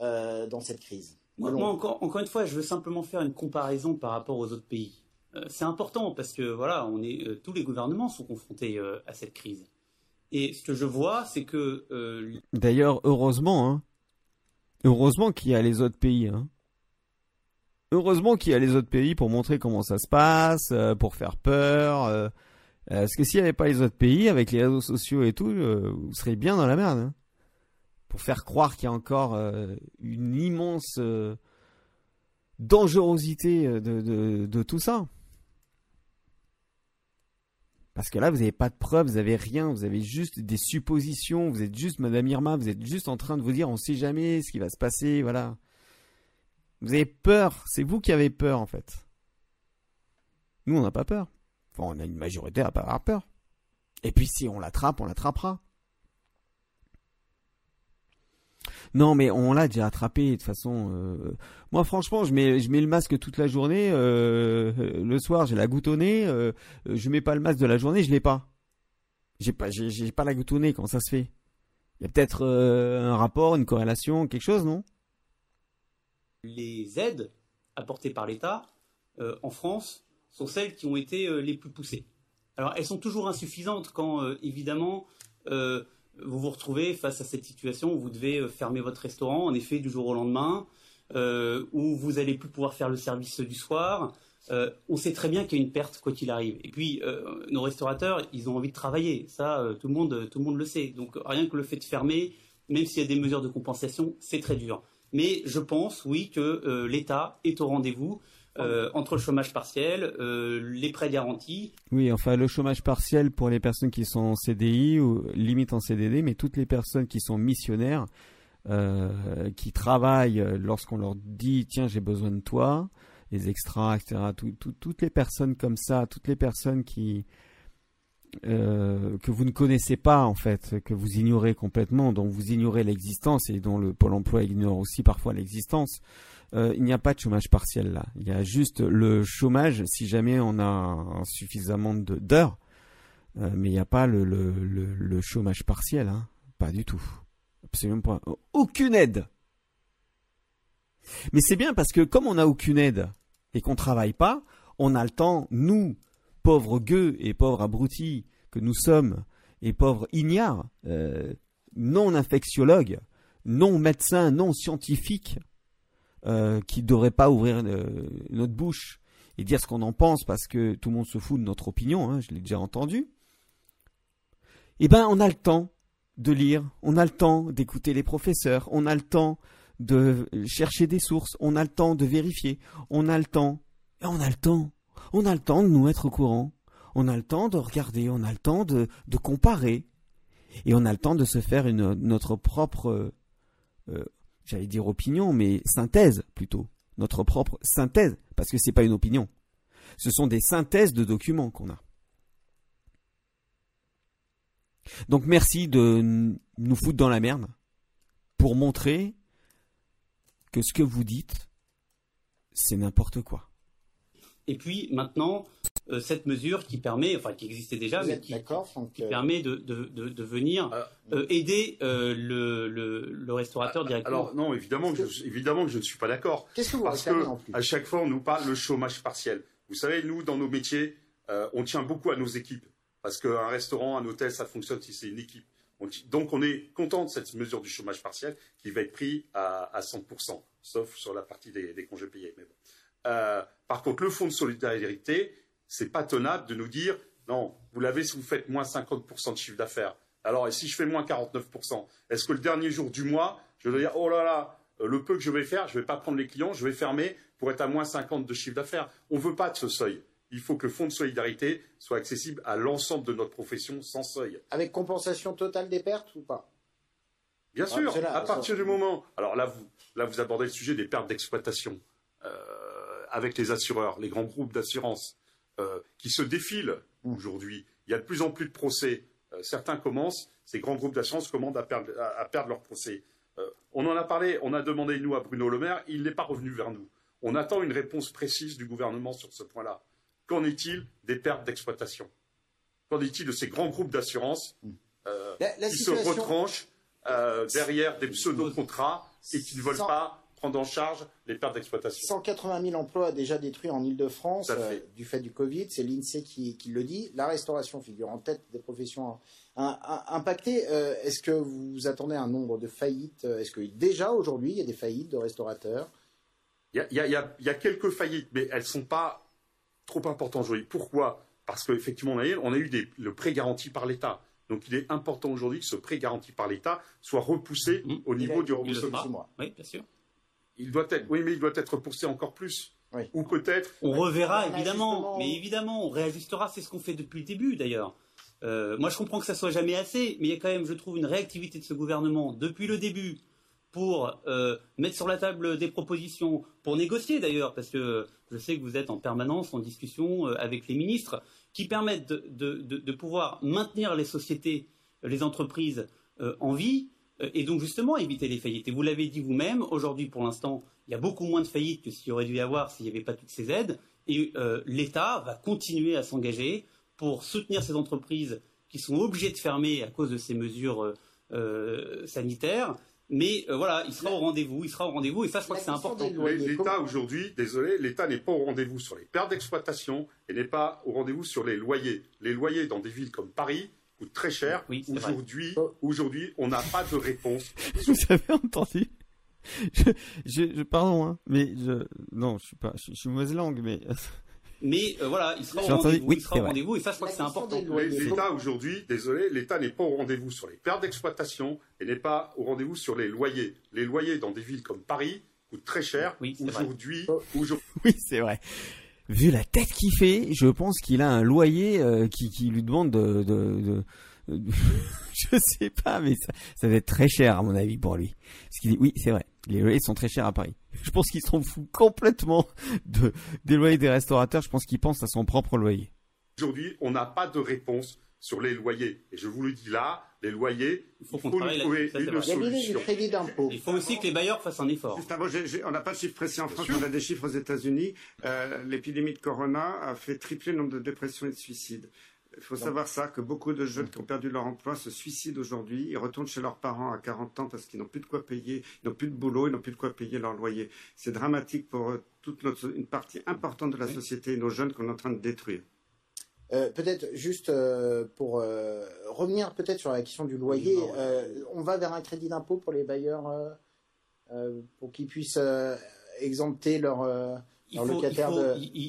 euh, dans cette crise? Moi, encore, encore, une fois, je veux simplement faire une comparaison par rapport aux autres pays. Euh, c'est important parce que voilà, on est, tous les gouvernements sont confrontés à cette crise. Et ce que je vois, c'est que. D'ailleurs, heureusement, hein. heureusement qu'il y a les autres pays. Hein. Heureusement qu'il y a les autres pays pour montrer comment ça se passe, pour faire peur euh, parce que s'il n'y avait pas les autres pays, avec les réseaux sociaux et tout, euh, vous seriez bien dans la merde. Hein. pour faire croire qu'il y a encore euh, une immense dangerosité de, tout ça. Parce que là, vous n'avez pas de preuves, vous n'avez rien, vous avez juste des suppositions, vous êtes juste, Madame Irma, vous êtes juste en train de vous dire, on ne sait jamais ce qui va se passer, voilà. Vous avez peur, c'est vous qui avez peur en fait. Nous, on n'a pas peur. Enfin, on a une majorité à pas avoir peur. Et puis si on l'attrape, on l'attrapera. Non, mais on l'a déjà attrapé de toute façon. Euh, moi, franchement, je mets, le masque toute la journée. Euh, le soir, j'ai la goutte au nez. Euh, je mets pas le masque de la journée, je l'ai pas. J'ai pas, pas la goutte au ça se fait? Il y a peut-être un rapport, une corrélation, quelque chose, non? Les aides apportées par l'État en France sont celles qui ont été les plus poussées. Alors, elles sont toujours insuffisantes quand, évidemment vous vous retrouvez face à cette situation où vous devez euh, fermer votre restaurant, en effet, du jour au lendemain, euh, où vous n'allez plus pouvoir faire le service du soir. Euh, on sait très bien qu'il y a une perte quoi qu'il arrive. Et puis nos restaurateurs, ils ont envie de travailler. Ça, tout le monde, tout le monde le sait. Donc rien que le fait de fermer, même s'il y a des mesures de compensation, c'est très dur. Mais je pense, oui, que l'État est au rendez-vous. Euh, entre le chômage partiel, euh, les prêts garantis. Oui, enfin le chômage partiel pour les personnes qui sont en CDI ou limite en CDD, mais toutes les personnes qui sont missionnaires, euh, qui travaillent lorsqu'on leur dit tiens j'ai besoin de toi, les extras, etc. toutes les personnes comme ça, toutes les personnes qui que vous ne connaissez pas en fait, que vous ignorez complètement, dont vous ignorez l'existence et dont le Pôle Emploi ignore aussi parfois l'existence. Euh, il n'y a pas de chômage partiel là. Il y a juste le chômage si jamais on a suffisamment d'heures. Euh, mais il n'y a pas le, chômage partiel. Hein. Pas du tout. Absolument pas. Aucune aide. Mais c'est bien parce que comme on n'a aucune aide et qu'on travaille pas, on a le temps, nous, pauvres gueux et pauvres abrutis que nous sommes, et pauvres ignares, euh, non infectiologues, non médecins, non scientifiques, euh, qui ne devrait pas ouvrir euh, notre bouche et dire ce qu'on en pense parce que tout le monde se fout de notre opinion, hein, je l'ai déjà entendu, eh ben on a le temps de lire, on a le temps d'écouter les professeurs, on a le temps de chercher des sources, on a le temps de vérifier, on a le temps, on a le temps, on a le temps de nous mettre au courant, on a le temps de regarder, on a le temps de, de comparer, et on a le temps de se faire une, notre propre euh, j'allais dire opinion, mais synthèse plutôt. Notre propre synthèse, parce que ce n'est pas une opinion. Ce sont des synthèses de documents qu'on a. Donc merci de nous foutre dans la merde pour montrer que ce que vous dites, c'est n'importe quoi. Et puis maintenant, euh, cette mesure qui permet, enfin qui existait déjà, mais qui, euh, permet de, de, venir ah. euh, aider le, le, restaurateur ah, directement. Alors non, évidemment que, je, évidemment que je ne suis pas d'accord. Qu'est-ce que vous Parce que à chaque fois, on nous parle le chômage partiel. Vous savez, nous, dans nos métiers, on tient beaucoup à nos équipes. Parce qu'un restaurant, un hôtel, ça fonctionne si c'est une équipe. donc on est content de cette mesure du chômage partiel qui va être pris à, à 100%, sauf sur la partie des, des congés payés. Mais bon. Euh, par contre, le fonds de solidarité, c'est pas tenable de nous dire non, vous l'avez si vous faites moins 50% de chiffre d'affaires. Alors, et si je fais moins 49%, est-ce que le dernier jour du mois, je vais dire oh là là, euh, le peu que je vais faire, je ne vais pas prendre les clients, je vais fermer pour être à moins 50 de chiffre d'affaires. On ne veut pas de ce seuil. Il faut que le fonds de solidarité soit accessible à l'ensemble de notre profession sans seuil. Avec compensation totale des pertes ou pas? Bien sûr, à partir du moment. Alors là vous, là, vous abordez le sujet des pertes d'exploitation. Euh, avec les assureurs, les grands groupes d'assurance, euh, qui se défilent aujourd'hui. Il y a de plus en plus de procès. Euh, certains commencent, ces grands groupes d'assurance commandent à perdre, à, perdre leur procès. Euh, on en a parlé, on a demandé, nous, à Bruno Le Maire, il n'est pas revenu vers nous. On attend une réponse précise du gouvernement sur ce point-là. Qu'en est-il des pertes d'exploitation? Qu'en est-il de ces grands groupes d'assurance mmh. qui se retranchent derrière des pseudo-contrats et qui ne veulent pas prendre en charge les pertes d'exploitation. 180 000 emplois déjà détruits en Ile-de-France euh, du fait du Covid, c'est l'INSEE qui, le dit. La restauration figure en tête des professions impactées. Euh, est-ce que vous attendez un nombre de faillites Est-ce que déjà aujourd'hui il y a des faillites de restaurateurs? Il y, a, quelques faillites, mais elles ne sont pas trop importantes aujourd'hui. Pourquoi? Parce qu'effectivement, on a, on a eu le prêt garanti par l'État. Donc il est important aujourd'hui que ce prêt garanti par l'État soit repoussé mmh. au niveau du remboursement. Oui, bien sûr il doit être, oui, mais il doit être repoussé encore plus. Ou peut-être. On reverra, évidemment. Mais évidemment, on réajustera. C'est ce qu'on fait depuis le début, d'ailleurs. Euh, moi, je comprends que ça soit jamais assez, mais il y a quand même, je trouve, une réactivité de ce gouvernement depuis le début pour euh, mettre sur la table des propositions, pour négocier d'ailleurs, parce que je sais que vous êtes en permanence en discussion euh, avec les ministres, qui permettent de, pouvoir maintenir les sociétés, les entreprises en vie, et donc justement éviter les faillites. Et vous l'avez dit vous-même, aujourd'hui pour l'instant, il y a beaucoup moins de faillites que s'il aurait dû y avoir s'il n'y avait pas toutes ces aides, et l'État va continuer à s'engager pour soutenir ces entreprises qui sont obligées de fermer à cause de ces mesures euh, euh, sanitaires. Mais euh, voilà, il sera au rendez-vous, il sera au rendez-vous, et ça, je crois que c'est important. L'État aujourd'hui, désolé, l'État n'est pas au rendez-vous sur les pertes d'exploitation et n'est pas au rendez-vous sur les loyers. Les loyers dans des villes comme Paris coûtent très cher. Oui, aujourd'hui, aujourd'hui, on n'a pas de réponse. Vous avez entendu? Je, je, pardon, hein, mais je, non, je suis pas, je suis mauvaise langue, mais mais euh, voilà, il sera au rendez-vous, il sera au rendez-vous, et ça, je crois que c'est important. L'État aujourd'hui, désolé, l'État n'est pas au rendez-vous sur les pertes d'exploitation et n'est pas au rendez-vous sur les loyers. Les loyers dans des villes comme Paris coûtent très cher. Oui, aujourd'hui, oui, c'est vrai. Vu la tête qu'il fait, je pense qu'il a un loyer euh, qui, qui, lui demande de, de, de je sais pas, mais ça, ça va être très cher à mon avis pour lui. Parce qu'il dit, oui, c'est vrai, les loyers sont très chers à Paris. Je pense qu'il s'en fout complètement de, des loyers des restaurateurs. Je pense qu'il pense à son propre loyer. Aujourd'hui, on n'a pas de réponse sur les loyers. Et je vous le dis là, les loyers, il faut, faut trouver une solution. Il faut aussi que les bailleurs fassent un effort. on n'a pas de chiffres précis en France, on a des chiffres aux États-Unis. Euh, l'épidémie de Corona a fait tripler le nombre de dépressions et de suicides. Il faut savoir ça, que beaucoup de jeunes qui ont perdu leur emploi se suicident aujourd'hui. Ils retournent chez leurs parents à 40 ans parce qu'ils n'ont plus de quoi payer, ils n'ont plus de boulot, ils n'ont plus de quoi payer leur loyer. C'est dramatique pour euh, toute notre, une partie importante de la société et nos jeunes qu'on est en train de détruire. Euh, peut-être juste euh, pour revenir peut-être sur la question du loyer, on va vers un crédit d'impôt pour les bailleurs pour qu'ils puissent exempter leur il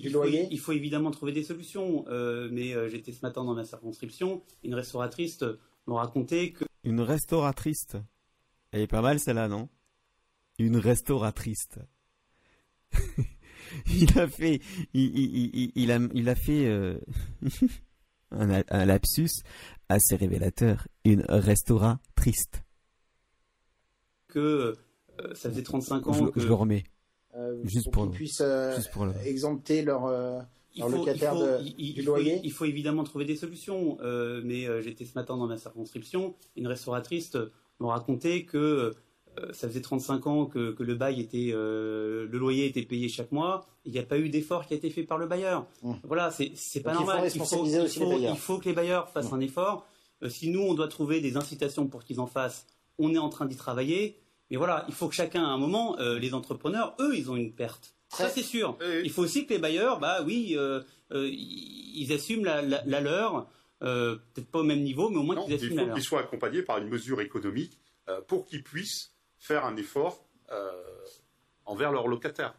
faut, il faut, évidemment trouver des solutions, euh, mais euh, j'étais ce matin dans ma circonscription, une restauratrice m'a raconté que... Une restauratrice. Elle est pas mal celle-là, non? Une restauratrice. il a fait, il, a, il a fait euh, un, lapsus assez révélateur. Une restauratrice. Que ça faisait 35 ans que... Je le remets. Euh, juste pour, qu'ils puissent euh, exempter leur, euh, locataire du loyer Il faut évidemment trouver des solutions, mais j'étais ce matin dans ma circonscription, une restauratrice m'a raconté que ça faisait 35 ans que, le bail était, le loyer était payé chaque mois. Il n'y a pas eu d'effort qui a été fait par le bailleur. Mmh. Voilà, c'est pas normal. Il faut, il, faut, que les bailleurs fassent mmh. un effort. si nous, on doit trouver des incitations pour qu'ils en fassent, on est en train d'y travailler. Mais voilà, il faut que chacun, à un moment, euh, les entrepreneurs, eux, ils ont une perte. Ça, c'est sûr. Il faut aussi que les bailleurs, bah oui, euh, euh, ils assument la, leur, peut-être pas au même niveau, mais au moins qu'ils assument la leur. Il faut qu'ils soient accompagnés par une mesure économique pour qu'ils puissent faire un effort envers leurs locataires.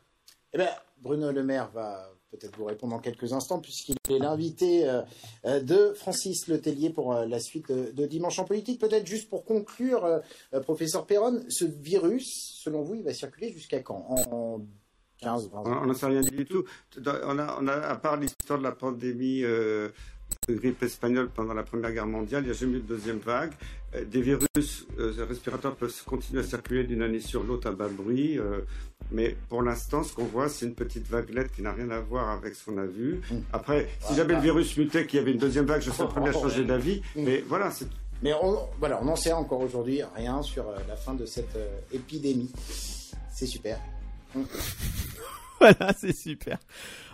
Eh bien, Bruno Le Maire va peut-être vous répondre dans quelques instants, puisqu'il est l'invité euh, euh, de Francis Letellier pour euh, la suite de, Dimanche en politique. Peut-être juste pour conclure, professeur Perron, ce virus, selon vous, il va circuler jusqu'à quand? En 15, 20 ans On n'en sait rien du tout. On a, on a à part l'histoire de la pandémie de grippe espagnole pendant la Première Guerre mondiale, il n'y a jamais eu de deuxième vague. Euh, des virus euh, respirateurs peuvent continuer à circuler d'une année sur l'autre à bas bruit, euh, mais pour l'instant, ce qu'on voit, c'est une petite vaguelette qui n'a rien à voir avec ce qu'on a vu. Mm. Après, si jamais le virus mutait, qu'il y avait une deuxième vague, je serais prêt à changer d'avis, mm. mais voilà. Mais on, voilà, on n'en sait encore aujourd'hui rien sur la fin de cette épidémie. C'est super. Voilà, c'est super.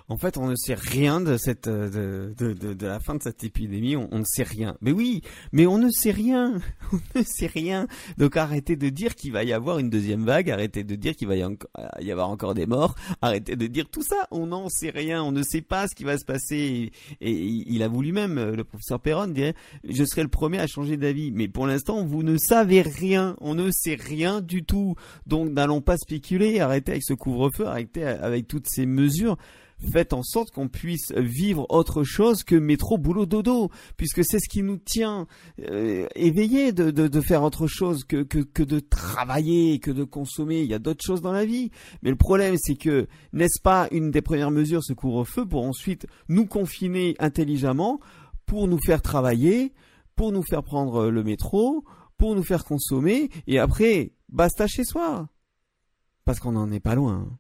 En fait, on ne sait rien de cette de, de, de, de la fin de cette épidémie. On, ne sait rien. Mais oui, mais on ne sait rien. On ne sait rien. Donc arrêtez de dire qu'il va y avoir une deuxième vague. Arrêtez de dire qu'il va y, avoir encore des morts. Arrêtez de dire tout ça. On n'en sait rien. On ne sait pas ce qui va se passer. Et, il a voulu même, le professeur Perron, dire je serai le premier à changer d'avis. Mais pour l'instant, vous ne savez rien. On ne sait rien du tout. Donc n'allons pas spéculer. Arrêtez avec ce couvre-feu. Arrêtez avec toutes ces mesures faites en sorte qu'on puisse vivre autre chose que métro, boulot, dodo, puisque c'est ce qui nous tient euh, éveillés de, de, faire autre chose que, que, que de travailler, que de consommer. Il y a d'autres choses dans la vie. Mais le problème, c'est que n'est-ce pas une des premières mesures, ce couvre-feu, pour ensuite nous confiner intelligemment, pour nous faire travailler, pour nous faire prendre le métro, pour nous faire consommer, et après, basta chez soi. Parce qu'on n'en est pas loin.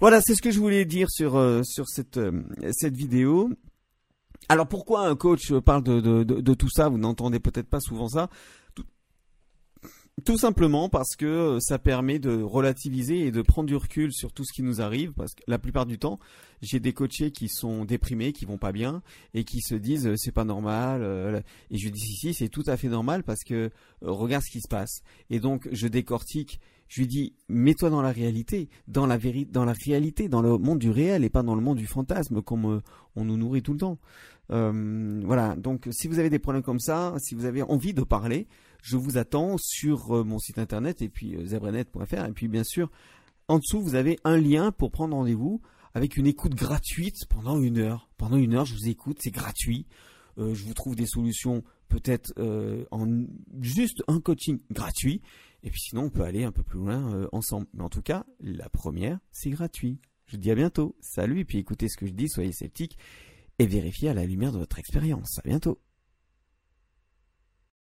Voilà, c'est ce que je voulais dire sur, euh, sur cette, euh, cette vidéo. Alors pourquoi un coach parle de, de, de, tout ça? Vous n'entendez peut-être pas souvent ça. Tout, simplement parce que ça permet de relativiser et de prendre du recul sur tout ce qui nous arrive. Parce que la plupart du temps, j'ai des coachés qui sont déprimés, qui vont pas bien et qui se disent euh, c'est pas normal. Et je dis si si, c'est tout à fait normal parce que regarde ce qui se passe. Et donc je décortique je lui dis, mets-toi dans la réalité, dans la vérité, dans la réalité, dans le monde du réel et pas dans le monde du fantasme comme on nous nourrit tout le temps. Euh, voilà. Donc, si vous avez des problèmes comme ça, si vous avez envie de parler, je vous attends sur euh, mon site internet et puis euh, zebrenet.fr et puis bien sûr, en dessous, vous avez un lien pour prendre rendez-vous avec une écoute gratuite pendant une heure. Pendant une heure, je vous écoute, c'est gratuit. je vous trouve des solutions peut-être en juste un coaching gratuit et puis sinon, on peut aller un peu plus loin euh, ensemble. Mais en tout cas, la première, c'est gratuit. Je dis à bientôt. Salut, et puis écoutez ce que je dis, soyez sceptiques et vérifiez à la lumière de votre expérience. À bientôt.